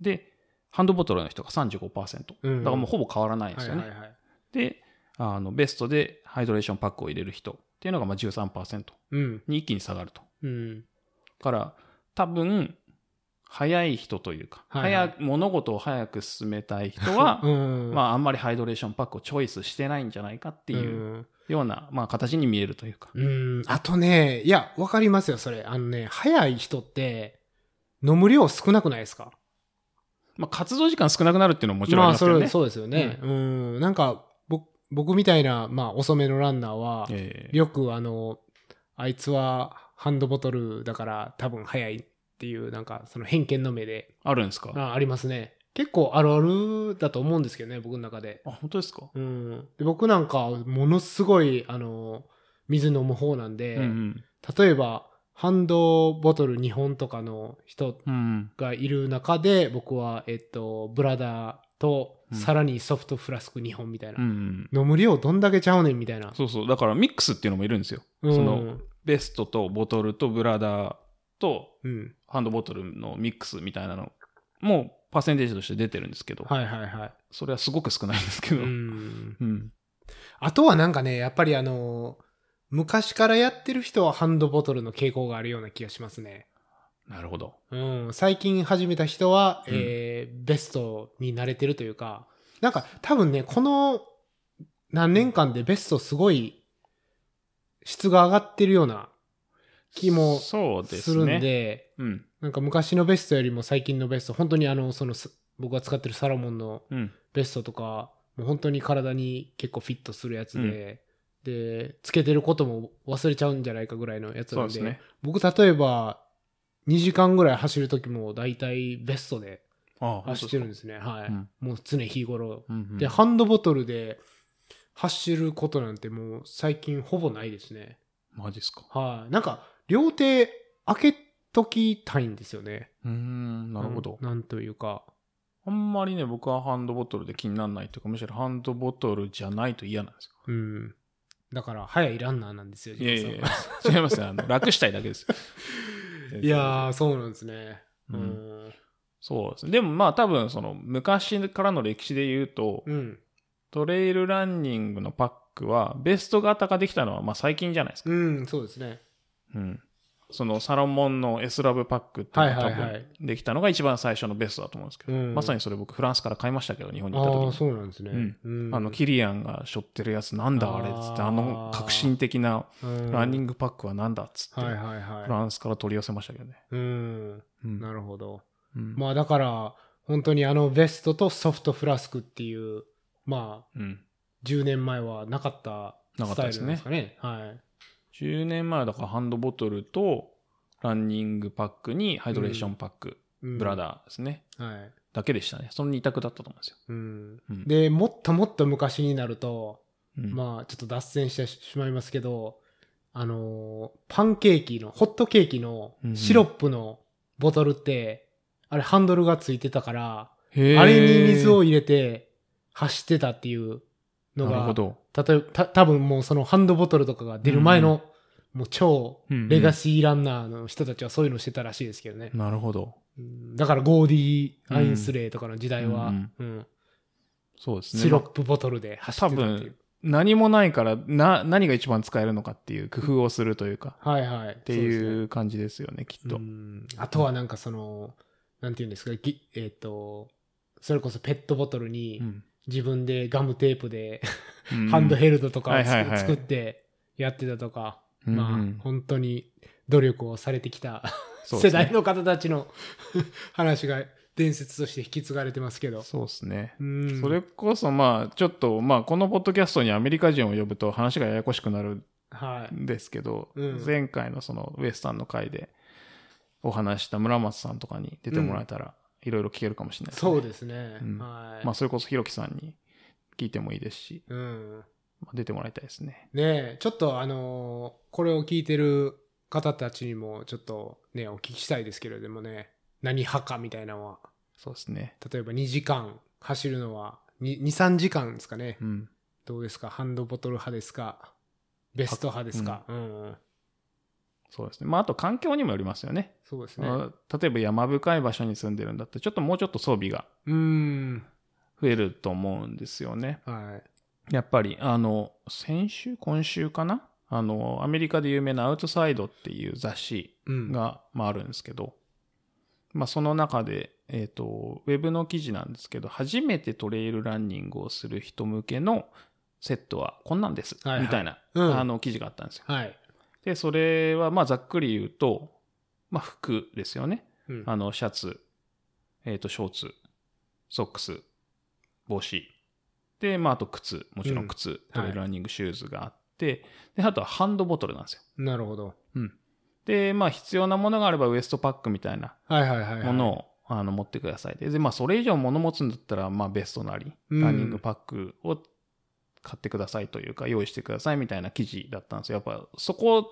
で、ハンドボトルの人が35%。うんだからもうほぼ変わらないんですよね。はいはいはい。で、あの、ベストでハイドレーションパックを入れる人っていうのがまあ13%うん。に一気に下がると。うん。だから、多分、早い人というか、はいはい物事を早く進めたい人は、うん。まあ、あんまりハイドレーションパックをチョイスしてないんじゃないかっていうような、まあ、形に見えるというか。うん。うん。あとね、いや、わかりますよ、それ。あのね、早い人って、飲む量少なくないですか？まあ、活動時間少なくなるっていうのももちろんありますよね。まあ、それそうですよね。うん。なんか、僕、僕みたいな、まあ、遅めのランナーは、ええよくあの、あいつはハンドボトルだから多分早いっていう、なんかその偏見の目で、あるんですか？ああありますね。結構あるあるだと思うんですけどね、僕の中で。本当ですか？うん。で僕なんか、ものすごい、あの、水飲む方なんで、うんうん。例えば、ハンドボトル2本とかの人うんうん。がいる中で、僕は、えっと、ブラダーと、うんさらにソフトフラスク2本みたいな。うんうん。飲む量どんだけちゃうねんみたいな。そうそう。だから、ミックスっていうのもいるんですよ。うんその、ベストとボトルとブラダーとうん。ハンドボトルのミックスみたいなのもパーセンテージとして出てるんですけど、はいはいはい。それはすごく少ないんですけど。ううん。ん。あとはなんかね、やっぱりあの、昔からやってる人はハンドボトルの傾向があるような気がしますね。なるほど。うん。最近始めた人は、うんえーベストに慣れてるというか、なんか多分ね、この何年間でベストすごい質が上がってるような気もするんで、うん。なんか昔のベストよりも最近のベスト、本当にあの、その、す僕が使ってるサロモンのうん。ベストとか、もう本当に体に結構フィットするやつで、で、つけてることも忘れちゃうんじゃないかぐらいのやつなんで、ですね。僕例えば、2時間ぐらい走るときも大体ベストで走ってるんですね。はい。うんもう常日頃。うんうんで、ハンドボトルで走ることなんてもう最近ほぼないですね。マジっすか？はい。なんか、両手開けときたいんですよね。うーん、なるほど。うんなんというか。あんまりね、僕はハンドボトルで気にならないというか、むしろハンドボトルじゃないと嫌なんですよ。うん。だから、早いランナーなんですよ、いやいやいや、違いますよ。あの楽したいだけですよ。いやー、そうなんですね。ううんん。そうですね。でもまあ多分その昔からの歴史で言うと、うん。トレイルランニングのパックはベスト型ができたのはまあ最近じゃないですか。うん、そうですね。うん。そのサロモンの S ラブパックっていうのが多はいはいはい分できたのが一番最初のベストだと思うんですけど、うんまさにそれ僕フランスから買いましたけど、日本に行ったああ、時に。そうなんですね。うんあの、キリアンが背負ってるやつなんだあれっつって、あの革新的なランニング。グパックはなんだっつって、はいはいはフランスから取り寄せましたけどね。い。うん。うんなるほど。うんまあだから、本当にあのベストとソフトフラスクっていう、まあ、うん。10年前はなかったスタイルなんですかね。はい。10年前はだからハンドボトルとランニングパックにハイドレーションパック、うんブラダーですね。はい。だけでしたね。その2択だったと思うんですよ。うん。うんで、もっともっと昔になると、うんまあちょっと脱線してしまいますけど、あのーパンケーキの、ホットケーキのうんうんシロップのボトルって、あれハンドルがついてたから、あれに水を入れて走ってたっていうのが、なるほど。例えば、た多分もうそのハンドボトルとかが出る前の、もう超レガシーランナーの人たちはそういうのしてたらしいですけどね。なるほど。うんだからゴーディー・アインスレイとかの時代は、うんうんそうですね。シロップボトルで走多ってたっていう分。、何もないから、な、何が一番使えるのかっていう工夫をするというか、はいはい。っっていう感じですよね、きっと。あとはなんかその、なんていうんですか、ぎえっ、と、それこそペットボトルにうん自分でガムテープで、うんハンドヘルドとかを作ってやってたとか、うんまあ本当に努力をされてきた世代の方たちの 話が伝説として引き継がれてますけど。そうですね。うんそれこそまあ、ちょっと、まあ、このポッドキャストにアメリカ人を呼ぶと話がややこしくなるはい。んですけど、うん前回のそのウエスタンの回でお話しした村松さんとかに出てもらえたら、いろいろ聞けるかもしれないですね。そうですね。うんはい。まあ、それこそひろきさんに聞いてもいいですし、うん。まあ、出てもらいたいですね。ねえ、ちょっとあのーこれを聞いてる方たちにもちょっとね、お聞きしたいですけれどもね、何派かみたいなのは、そうですね。例えば2時間走るのは、2、3時間ですかね。うん。どうですか？ハンドボトル派ですか？ベスト派ですか、うん、うん。そうですね。まあ、あと環境にもよりますよね。そうですね。あ例えば山深い場所に住んでるんだったら、ちょっともうちょっと装備がうーん。増えると思うんですよね。はい。やっぱり、あの、先週、今週かな？あの、アメリカで有名なアウトサイドっていう雑誌うん。が、まあ、あるんですけど、まあ、その中で、えっ、と、ウェブの記事なんですけど、初めてトレイルランニングをする人向けのセットはこんなんです。はいはいみたいな、うんあの、記事があったんですよ。はい。で、それは、まあ、ざっくり言うと、まあ、服ですよね。うん。あの、シャツ、えっ、と、ショーツ、ソックス、帽子。で、まあ、あと靴、もちろん靴、うんトレランニングシューズがあって、で、あとはハンドボトルなんですよ。なるほど。うん。で、まあ、必要なものがあればウエストパックみたいなはいはいはい、はい。ものを、あの持ってください。で、まあ、それ以上物持つんだったら、まあ、ベストなり、うんランニングパックを買ってくださいというか、用意してくださいみたいな記事だったんですよ。やっぱ、そこっ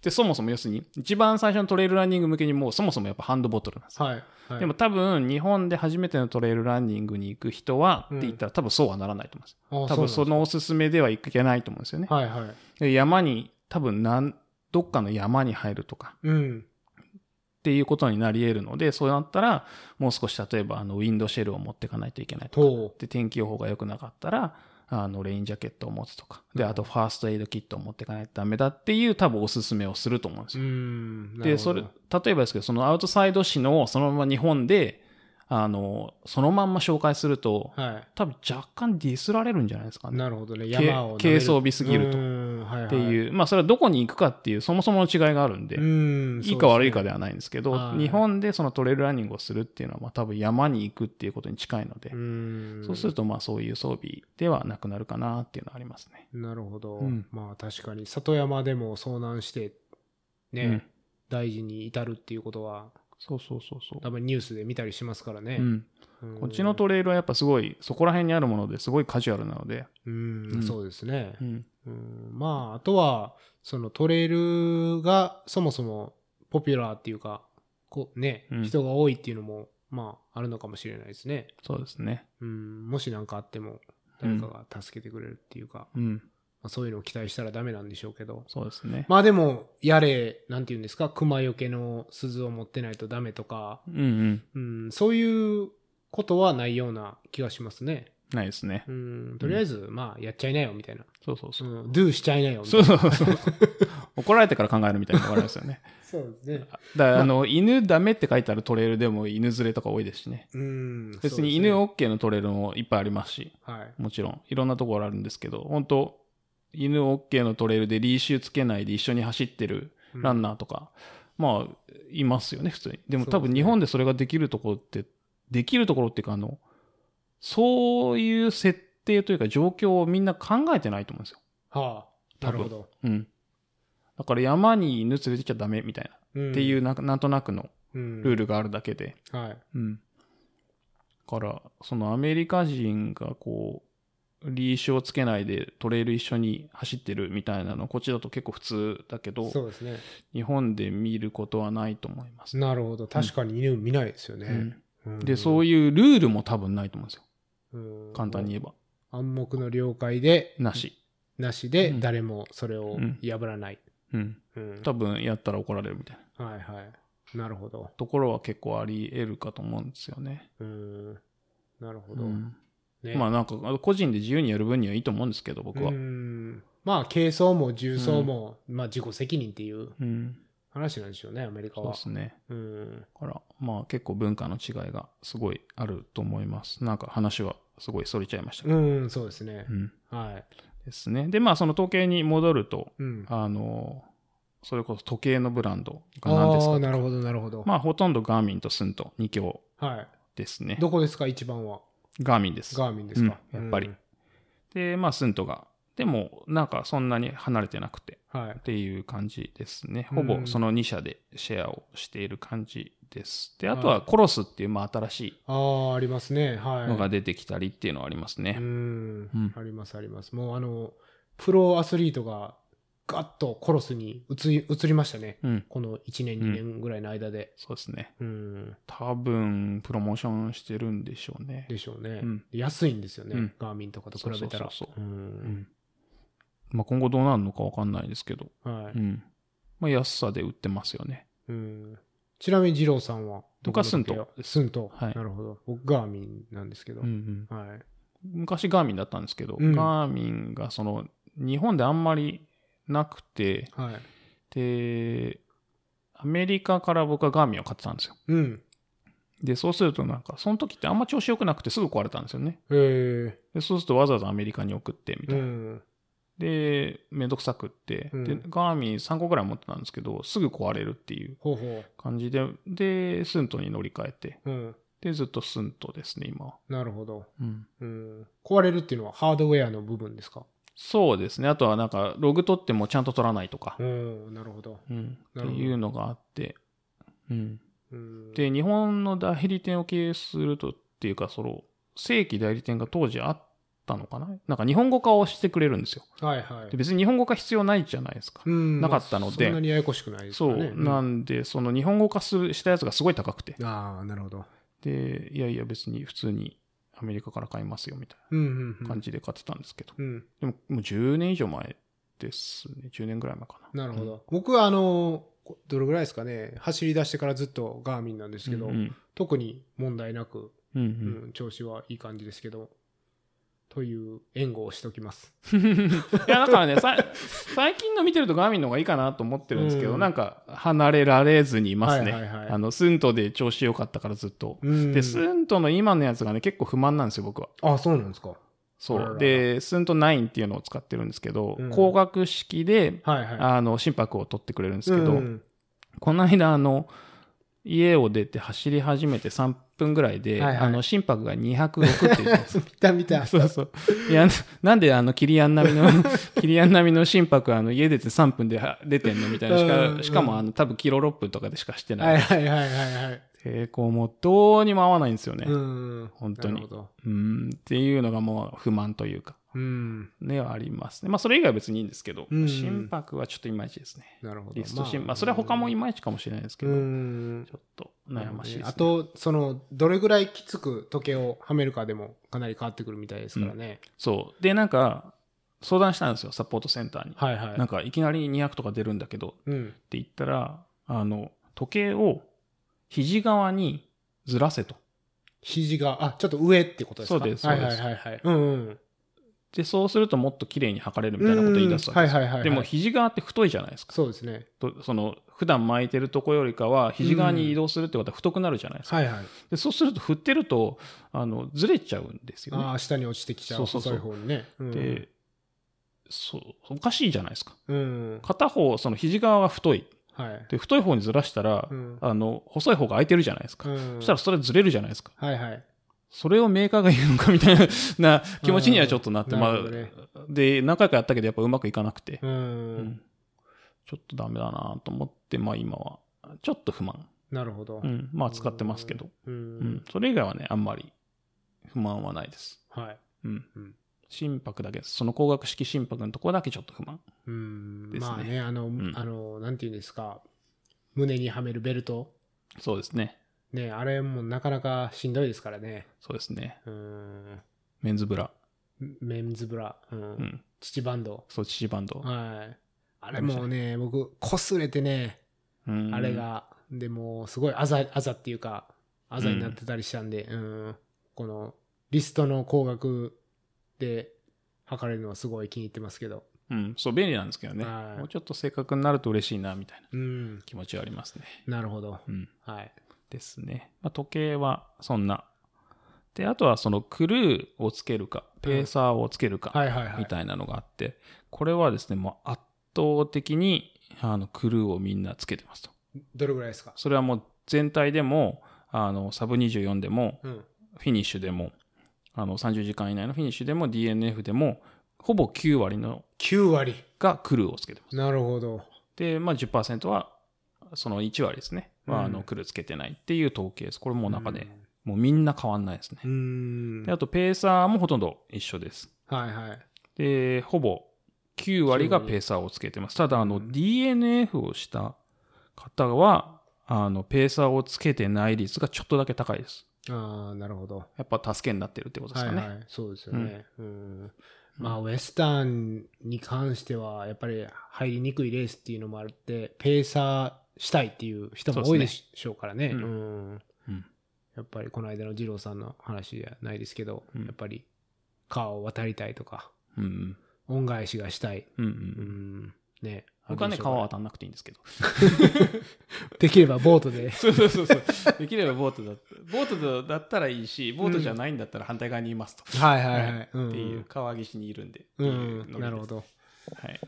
てそもそも要するに、一番最初のトレイルランニング向けにもうそもそもやっぱハンドボトルなんですよ。はい。はい。でも多分、日本で初めてのトレイルランニングに行く人は、うんって言ったら多分そうはならないと思うんです。あ多分そのおすすめではいけないと思うんですよねはいはい。で山に、多分なん、どっかの山に入るとか、うん。っていうことになり得るので、そうなったら、もう少し例えば、あの、ウィンドシェルを持っていかないといけないとか。ほで、天気予報が良くなかったら、あの、レインジャケットを持つとか。で、あと、ファーストエイドキットを持っていかないとダメだっていう多分おすすめをすると思うんですよ。で、それ、例えばですけど、そのアウトサイド紙のそのまま日本で、あの、そのまんま紹介すると、は多分若干ディスられるんじゃないですかい。ね。なるほどね。軽山を。軽装備すぎるといはい。っていう、まあそれはどこに行くかっていうそもそもの違いがあるんで、うん。いいか悪いかでは。はないんですけど、はい日本でそのトレイルランニングをするっていうのは、まあ多分山に行くっていうことに近いので、うん。そうするとまあそういう装備ではなくなるかなっていうのはありますね。なるほど。うんまあ確かに、里山でも遭難して、ね、うん大事に至るっていうことは、そうそうそうそう。多分ニュースで見たりしますからね。うん、うんこっちのトレイルはやっぱすごい、そこら辺にあるものですごいカジュアルなので、うん、うんそうですね。うん、うん、まあ、あとは、そのトレイルがそもそもポピュラーっていうか、こうね、うん人が多いっていうのも、まあ、あるのかもしれないですね。そうですね。うん、もし何かあっても、誰かが助けてくれるっていうか、うん。まあ、そういうのを期待したらダメなんでしょうけど。そうですね。まあでも、やれ、なんて言うんですか、熊よけの鈴を持ってないとダメとか、うんうん。うん、そういうことはないような気がしますね。ないですねう。ん、とりあえず、まあ、やっちゃいなよ、みたいな。そうそうそう。うん、do しちゃいなよ、みたそいうな。そうそう。怒られてから考えるみたいなのがありますよね。そうですね。だから、あの、犬ダメって書いてあるトレイルでも犬連れとか多いですしね。うん。別に犬 OK のトレイルもいっぱいありますし、はい。もちろん、いろんなところあるんですけど、本当犬 OK のトレイルでリーシュつけないで一緒に走ってるランナーとか、まあ、いますよね、普通に。でも多分日本でそれができるところって、できるところっていうか、あの、そういう設定というか状況をみんな考えてないと思うんですよ。はあ、なるほど。うん。だから山に犬連れてきちゃダメみたいな、うんっていうななんとなくのルルールがあるだけで。はい。うん。だから、そのアメリカ人がこう、リーシュをつけないでトレイル一緒に走ってるみたいなの、こっちだと結構普通だけど、そうですね。日本で見ることはないと思います。なるほど。確かに犬見ないですよね。で、そういうルールも多分ないと思うんですよ。うん簡単に言えば。暗黙の了解で、なし。なしでうん誰もそれをうん破らない。うん。うん多分やったら怒られるみたいなはいはい。なるほど。ところは結構あり得るかと思うんですよね。うん。なるほど。うんねまあなんか、個人で自由にやる分にはいいと思うんですけど、僕は。うんまあ、軽装も重装も、まあ、自己責任っていううん。話なんでしょうね、アメリカはそうで。すね。うん。だから、まあ結構文化の違いがすごいあると思います。なんか話はすごいそれちゃいましたけど。うん、そうですねう。ん。はい。ですね。で、まあその統計に戻ると、うん。あの、それこそ時計のブランドが何ですああ、かなるほど、なるほど。まあほとんどガーミンとスンと2強はい。ですね。どこですか、一番は？ガーミンです。ガーミンですか。うんやっぱりうんで、まあスントが。でも、なんかそんなに離れてなくてはいっ。ていう感じですね。うんほぼその2社でシェアをしている感じです。で、あとはコロスっていう、まあ新しああ、ありますね。はい。いのが出てきたりっていうのはありますね。うんうんありますあります。もうあの、プロアスリートがガッとコロスに移り移りましたね。うん。この1年、2年ぐらいの間で。そうですね。うん。多分、プロモーションしてるんでしょうね。でしょうね。うん安いんですよね。うんガーミンとかと比べたら。まあ今後どうなるのかわかんないですけど。はい。うん。まあ安さで売ってますよね。うん。ちなみに二郎さんは僕はスントスント。はいなるほど。僕ガーミンなんですけど。うんうん。はい。昔ガーミンだったんですけど、うんガーミンがその、日本であんまりなくて、はい。で、アメリカから僕はガーミンを買ってたんですよ。うん。で、そうするとなんか、その時ってあんま調子良くなくてすぐ壊れたんですよね。えでそうするとわざわざアメリカに送ってみえたいな。うん。で、めんどくさくって、うんで、ガーミン3個ぐらい持ってたんですけど、すぐ壊れるっていうほうほ感じで、で、スントに乗り換えて、う。うん。で、ずっとスントですね、今は。なるほど。うん。うん。壊れるっていうのはハードウェアの部分ですか？そうですね。あとはなんか、ログ取ってもちゃんと取らないとか、うん。なるほど。うん。っていうのがあって、うん。うん。で、日本の代理店を経営するとっていうか、その、正規代理店が当時あったのかな？なんか日本語化をしてくれるんですよ。はいはいで。別に日本語化必要ないじゃないですか。うんなかったのでそんなにややこしくないですそう。なんで、その日本語化するしたやつがすごい高くて。ああ、なるほど。で、いやいや別に普通にアメリカから買いますよみたいうんうんう。なん感じで買ってたんですけど。うん。でももう10年以上前ですね。10年ぐらい前かな。なるほど。僕はあの、こどれぐらいですかね、走り出してからずっとガーミンなんですけど、うんうん。特に問題なく、うんううんん、調子はいい感じですけど、という援護をしておきます。いや、だからね、さ最近の見てるとガーミンの方がいいかなと思ってるんですけど、うんなんか離れられずにいますね。はいはいはいあの、スントで調子良かったからずっと。うんで、スントの今のやつがね、結構不満なんですよ、僕は。あ、そうなんですか。そう。で、スント9っていうのを使ってるんですけど、うん光学式で、はいはい。あの、心拍を取ってくれるんですけど、うんこの間、あの、家を出て走り始めて3分ぐらいで、はいはいあの、心拍が206って言ってます。見た見た。そうそう。いや、なんであの、キリアン並みの、キリアン並みの心拍、あの、家出て3分では出てんのみたいな。しか、しかも、あの、多分キロ6分とかでしかしてない。はいはいはいはいはい。抵抗もどうにも合わないんですよね。うん。本当になるほど。うん、っていうのがもう不満というか、うん。ね、はありますね。まあ、それ以外は別にいいんですけど、うん心拍はちょっといまいちですね。なるほど。リスト心、まあ、それは他もいまいちかもしれないですけうど、んち。ょっと悩ましいですね。あと、その、どれぐらいきつく時計をはめるかでもかなり変わってくるみたいですからね。そう。で、なんか、相談したんですよ、サポートセンターに。はいはい。なんか、いきなり200とか出るんだけど、うん。って言ったら、あの、時計を肘側にずらせと。肘が、あ、ちょっと上ってことですか？そうですはいそうですはいはいはい。うんうん。で、そうするともっと綺麗に測れるみたいなことを言い出すわけですはいはいはいはいでも、肘側って太いじゃないですか。そうですね。とその、普段巻いてるとこよりかは、肘側に移動するってことは太くなるじゃないですか。はいはい。でそうすると、振ってると、あの、ずれちゃうんですよね。ああ、下に落ちてきちゃう。そうそうそう細いね。うん、で、そう、おかしいじゃないですか。うん。片方、その肘側が太い。はい。で、太い方にずらしたら、うんあの、細い方が空いてるじゃないですか。うんそしたらそれずれるじゃないですか。はいはい。それをメーカーが言うのかみたいな 気持ちにはちょっとなって、うんまあ、で、何回かやったけどやっぱうまくいかなくて、うん。うんちょっとダメだなと思って、まあ今は、ちょっと不満。なるほど。うん、まあ使ってますけど、う。うんん、それ以外はね、あんまり不満はないです。はい。うんうん。心拍だけです。その光学式心拍のところだけちょっと不満。うん。ですねまあね、あの、んあの、なんていうんですか。胸にはめるベルト。そうですね。ね、あれもなかなかしんどいですからね。そうですね。うん。メンズブラ。メンズブラ。うん。うん。父バンド。そう、父バンド。はい。あれもうね、僕、擦れてね、うんあれ。が、でも、すごいあざ、あざっていうか、あざになってたりしたんで、うん、この、リストの光学で測れるのはすごい気に入ってますけど。うん、そう、便利なんですけどね。はいもうちょっと正確になると嬉しいな、みたいなうん、気持ちはありますね。なるほど。うん。はい。ですね。まあ、時計はそんな。で、あとはそのクルーをつけるか、ペーサーをつけるか。みたいなのがあって、これはですね、もう圧倒的にあのクルーをみんなつけてますと。どれぐらいですか？それはもう全体でも、あの、サブ24でも、うん。フィニッシュでも、あの、30時間以内のフィニッシュでも、DNF でも、ほぼ9割の9割。がクルーをつけてます。なるほど。で、まあ10%は、その1割ですね。は、あの、うんクルーつけてないっていう統計です。これもう中で、もうみんな変わんないですねう。ん。で、あと、ペーサーもほとんど一緒です。はいはい。で、ほぼ9割がペーサーをつけてます。ただ、あの、うん DNF をした方は、あの、ペーサーをつけてない率がちょっとだけ高いです。ああ、なるほど。やっぱ助けになってるってことですかね。はいはい。そうですよね。うん。まあ、ウエスタンに関しては、やっぱり入りにくいレースっていうのもあって、ペーサーしたいっていう人も多いでしょうからね。ねうんうんやっぱりこの間の二郎さんの話じゃないですけど、うんやっぱり川を渡りたいとか、うん。恩返しがしたい。うん。う。うんん。ね。僕はね、川渡んなくていいんですけど。できればボートで。そうそうそうそう。できればボートだボートだったらいいし、ボートじゃないんだったら反対側にいますと。はいはいはい。うんっていう、川岸にいるんで。う。んなるほ。ど。はい。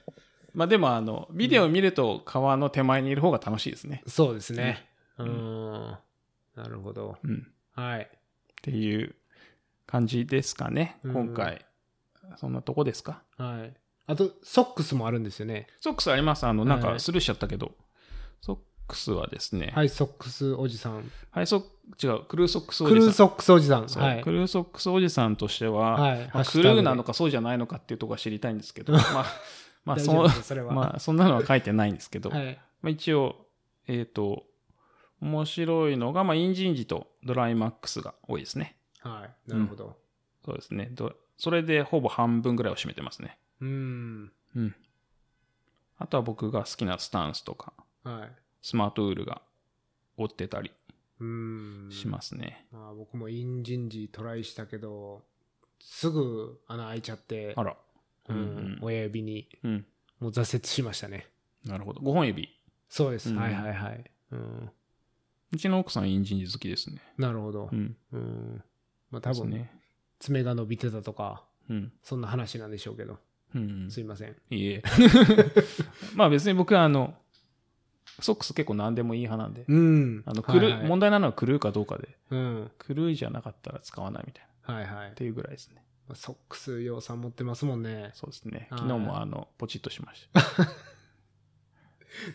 まあでも、あの、ビデオを見ると川の手前にいる方が楽しいですね。そうですね。ううんん。なるほど。うん。はい。っていう感じですかね。うん今回。そんなとこですか？はい。あと、ソックスもあるんですよね。ソックスあります。あの、なんはいかスルーしちゃったけど、ソックスはですね、はい、ソックスおじさん。ハイソッ違う、クルーソックスおじさん。クルーソックスおじさん。はいク。ルーソックスおじさんとしては、はいまあクルーなのかそうじゃないのかっていうところが知りたいんですけど、まあ、まあ、そそれは。まあ、そんなのは書いてないんですけど、はい。まあ、一応、えっ、と、面白いのが、まあ、インジン時とドライマックスが多いですね。はい。なるほど。そうですね。どそれでほぼ半分ぐらいを占めてますね。うん。うん。あとは僕が好きなスタンスとか、はい。スマートウールが追ってたりうん。しますね。まあ、僕もインジン時トライしたけど、すぐ穴開いちゃって、あら。ううんん、親指にうん。もう挫折しましたね。なるほど。5本指。そうです。うんはいはいはい。うん。うちの奥さんインジン時好きですね。なるほどう。ん。うん。まあ多分、ね。爪が伸びてたとか、うん。そんな話なんでしょうけど。うん。すいません。いいえ。まあ別に僕はあの、ソックス結構何でもいい派なんで。うん。あの、クルー、はいはい問題なのはクルーかどうかで、うん。クルーじゃなかったら使わないみたいな。はいはいっ。ていうぐらいですね。ソックス洋さん持ってますもんね。そうですね。はい昨日もあの、ポチッとしました。いだか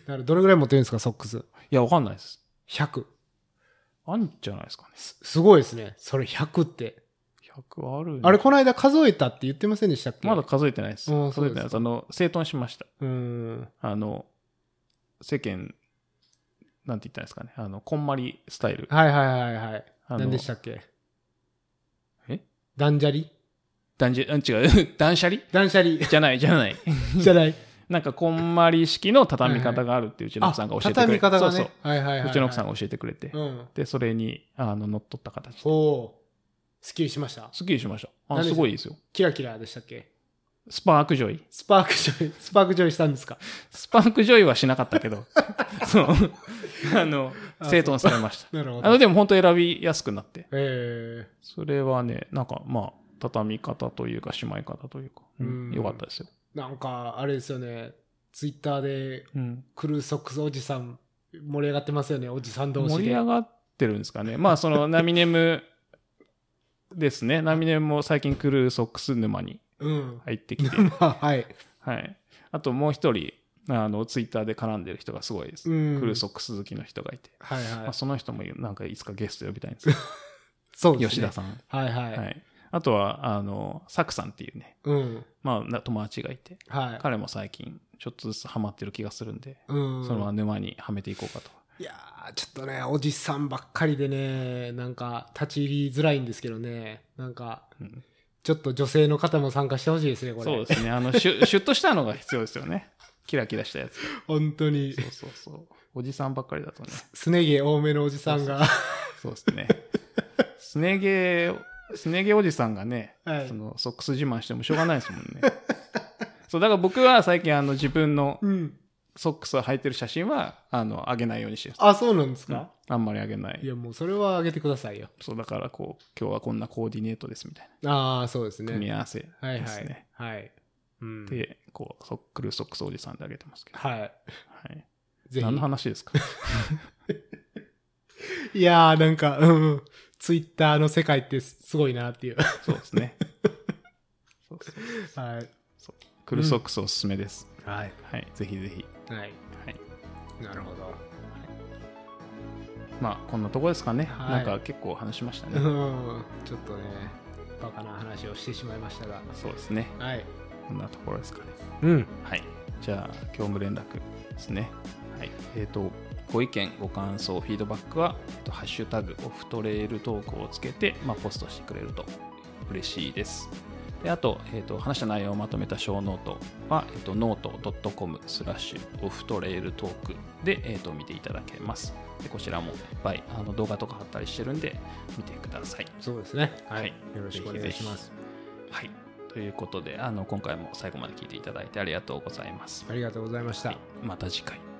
らどれぐらい持ってるんですか、ソックス？や、わかんないです。100。あんじゃないですかね。すすごいですね。それ100って。100あるあれ、この間数えたって言ってませんでしたっけ？まだ数えてないです。数えてないです。あの、整頓しました。うん。あの、世間、なんて言ったんですかね。あの、こんまりスタイル。はいはいはいはい。何でしたっけ？え？ダンジャリ？断じ、うん、違う、断捨離？断捨離じゃない、じゃない。じゃない。なんか、こんまり式の畳み方があるってうちの奥さんが教えてくれて。畳み方がね。そうそう。はいはいはい、はい。うちの奥さんが教えてくれて。うん。で、それに、あの、乗っ取った形で。おお。すっきりしました？すっきりしました。あ、すごいですよ。キラキラでしたっけ？ spark joy。spark joy、spark joy したんですか？ spark joy はしなかったけど、そう。あの、あ整頓されました。なるほど。あの、でも本当選びやすくなって。えそれはね、なんか、まあ、畳み方というか、しまい方というか、うんうんよかったですよ。ー、なんか、あれですよね。ツイッターで、うん。クルーソックスおじさん、盛り上がってますよね、おじさん同士で。盛り上がってるんですかね。まあ、その、ナミネムですね。ナミネムも最近クルーソックス沼にうん。入ってきて、まあ、はい。はい。あともう一人、あの、ツイッターで絡んでる人がすごいです。うんクルーソックス好きの人がいて。はいはい。まあ、その人もなんかいつかゲスト呼びたいんですよ。そうですね。吉田さん。はいはい。はい。あとは、あの、サクさんっていうね、うん。まあな、友達がいて、はい。彼も最近、ちょっとずつハマってる気がするんで、うん。そのまま沼にはめていこうかと。いやー、ちょっとね、おじさんばっかりでね、なんか、立ち入りづらいんですけどね、なんか、うんちょっと女性の方も参加してほしいですね、これ。そうですね。あの、シュシュッとしたのが必要ですよね。キラキラしたやつ。本当に、そうそうそう。おじさんばっかりだとね。すね毛多めのおじさんが、そうですね。すね毛、すね毛おじさんがね、はいそのソックス自慢してもしょうがないですもんね。そう、だから僕は最近あの自分のうん。ソックスを履いてる写真は、あの、上げないようにしてるんですあ、そうなんですか、あんまり上げないい。や、もうそれはあげてくださいよ。そう、だからこう、今日はこんなコーディネートですみたいああ、そうですな。組みね。合わせですね。はいはい。はい。うん。で、こう、ソックルソックスおじさんで上げてますけど。はい。はい。何の。話ですか？いやー、なんか、うんうん。ツイッターの世界ってすごいなっていう。そうですね。そうそうはい。クルソックスおすすめです。はい。はい。ぜひぜひ。はい。はい。なるほど。まあ、こんなとこですかね。はいなんか結構話しましたうね。ん。ちょっとね、バカな話をしてしまいましたが。そうですね。はい。こんなところですかね。うん。はい。じゃあ、業務連絡ですね。はい。えっ、と、ご意見、ご感想、フィードバックは、えっと、ハッシュタグ、オフトレイルトークをつけて、まあ、ポストしてくれると嬉しいです。であと,、えっと、話した内容をまとめたショーノートは、えっと、ノート .com スラッシュオフトレイルトークで、えっと、見ていただけます。でこちらもいっぱいあの動画とか貼ったりしてるんで、見てください。そうですね。ははいい。よろしくお願いします。はい。ということで、あの今回も最後まで聞いていただいてありがとうございます。ありがとうございました。はいまた次回。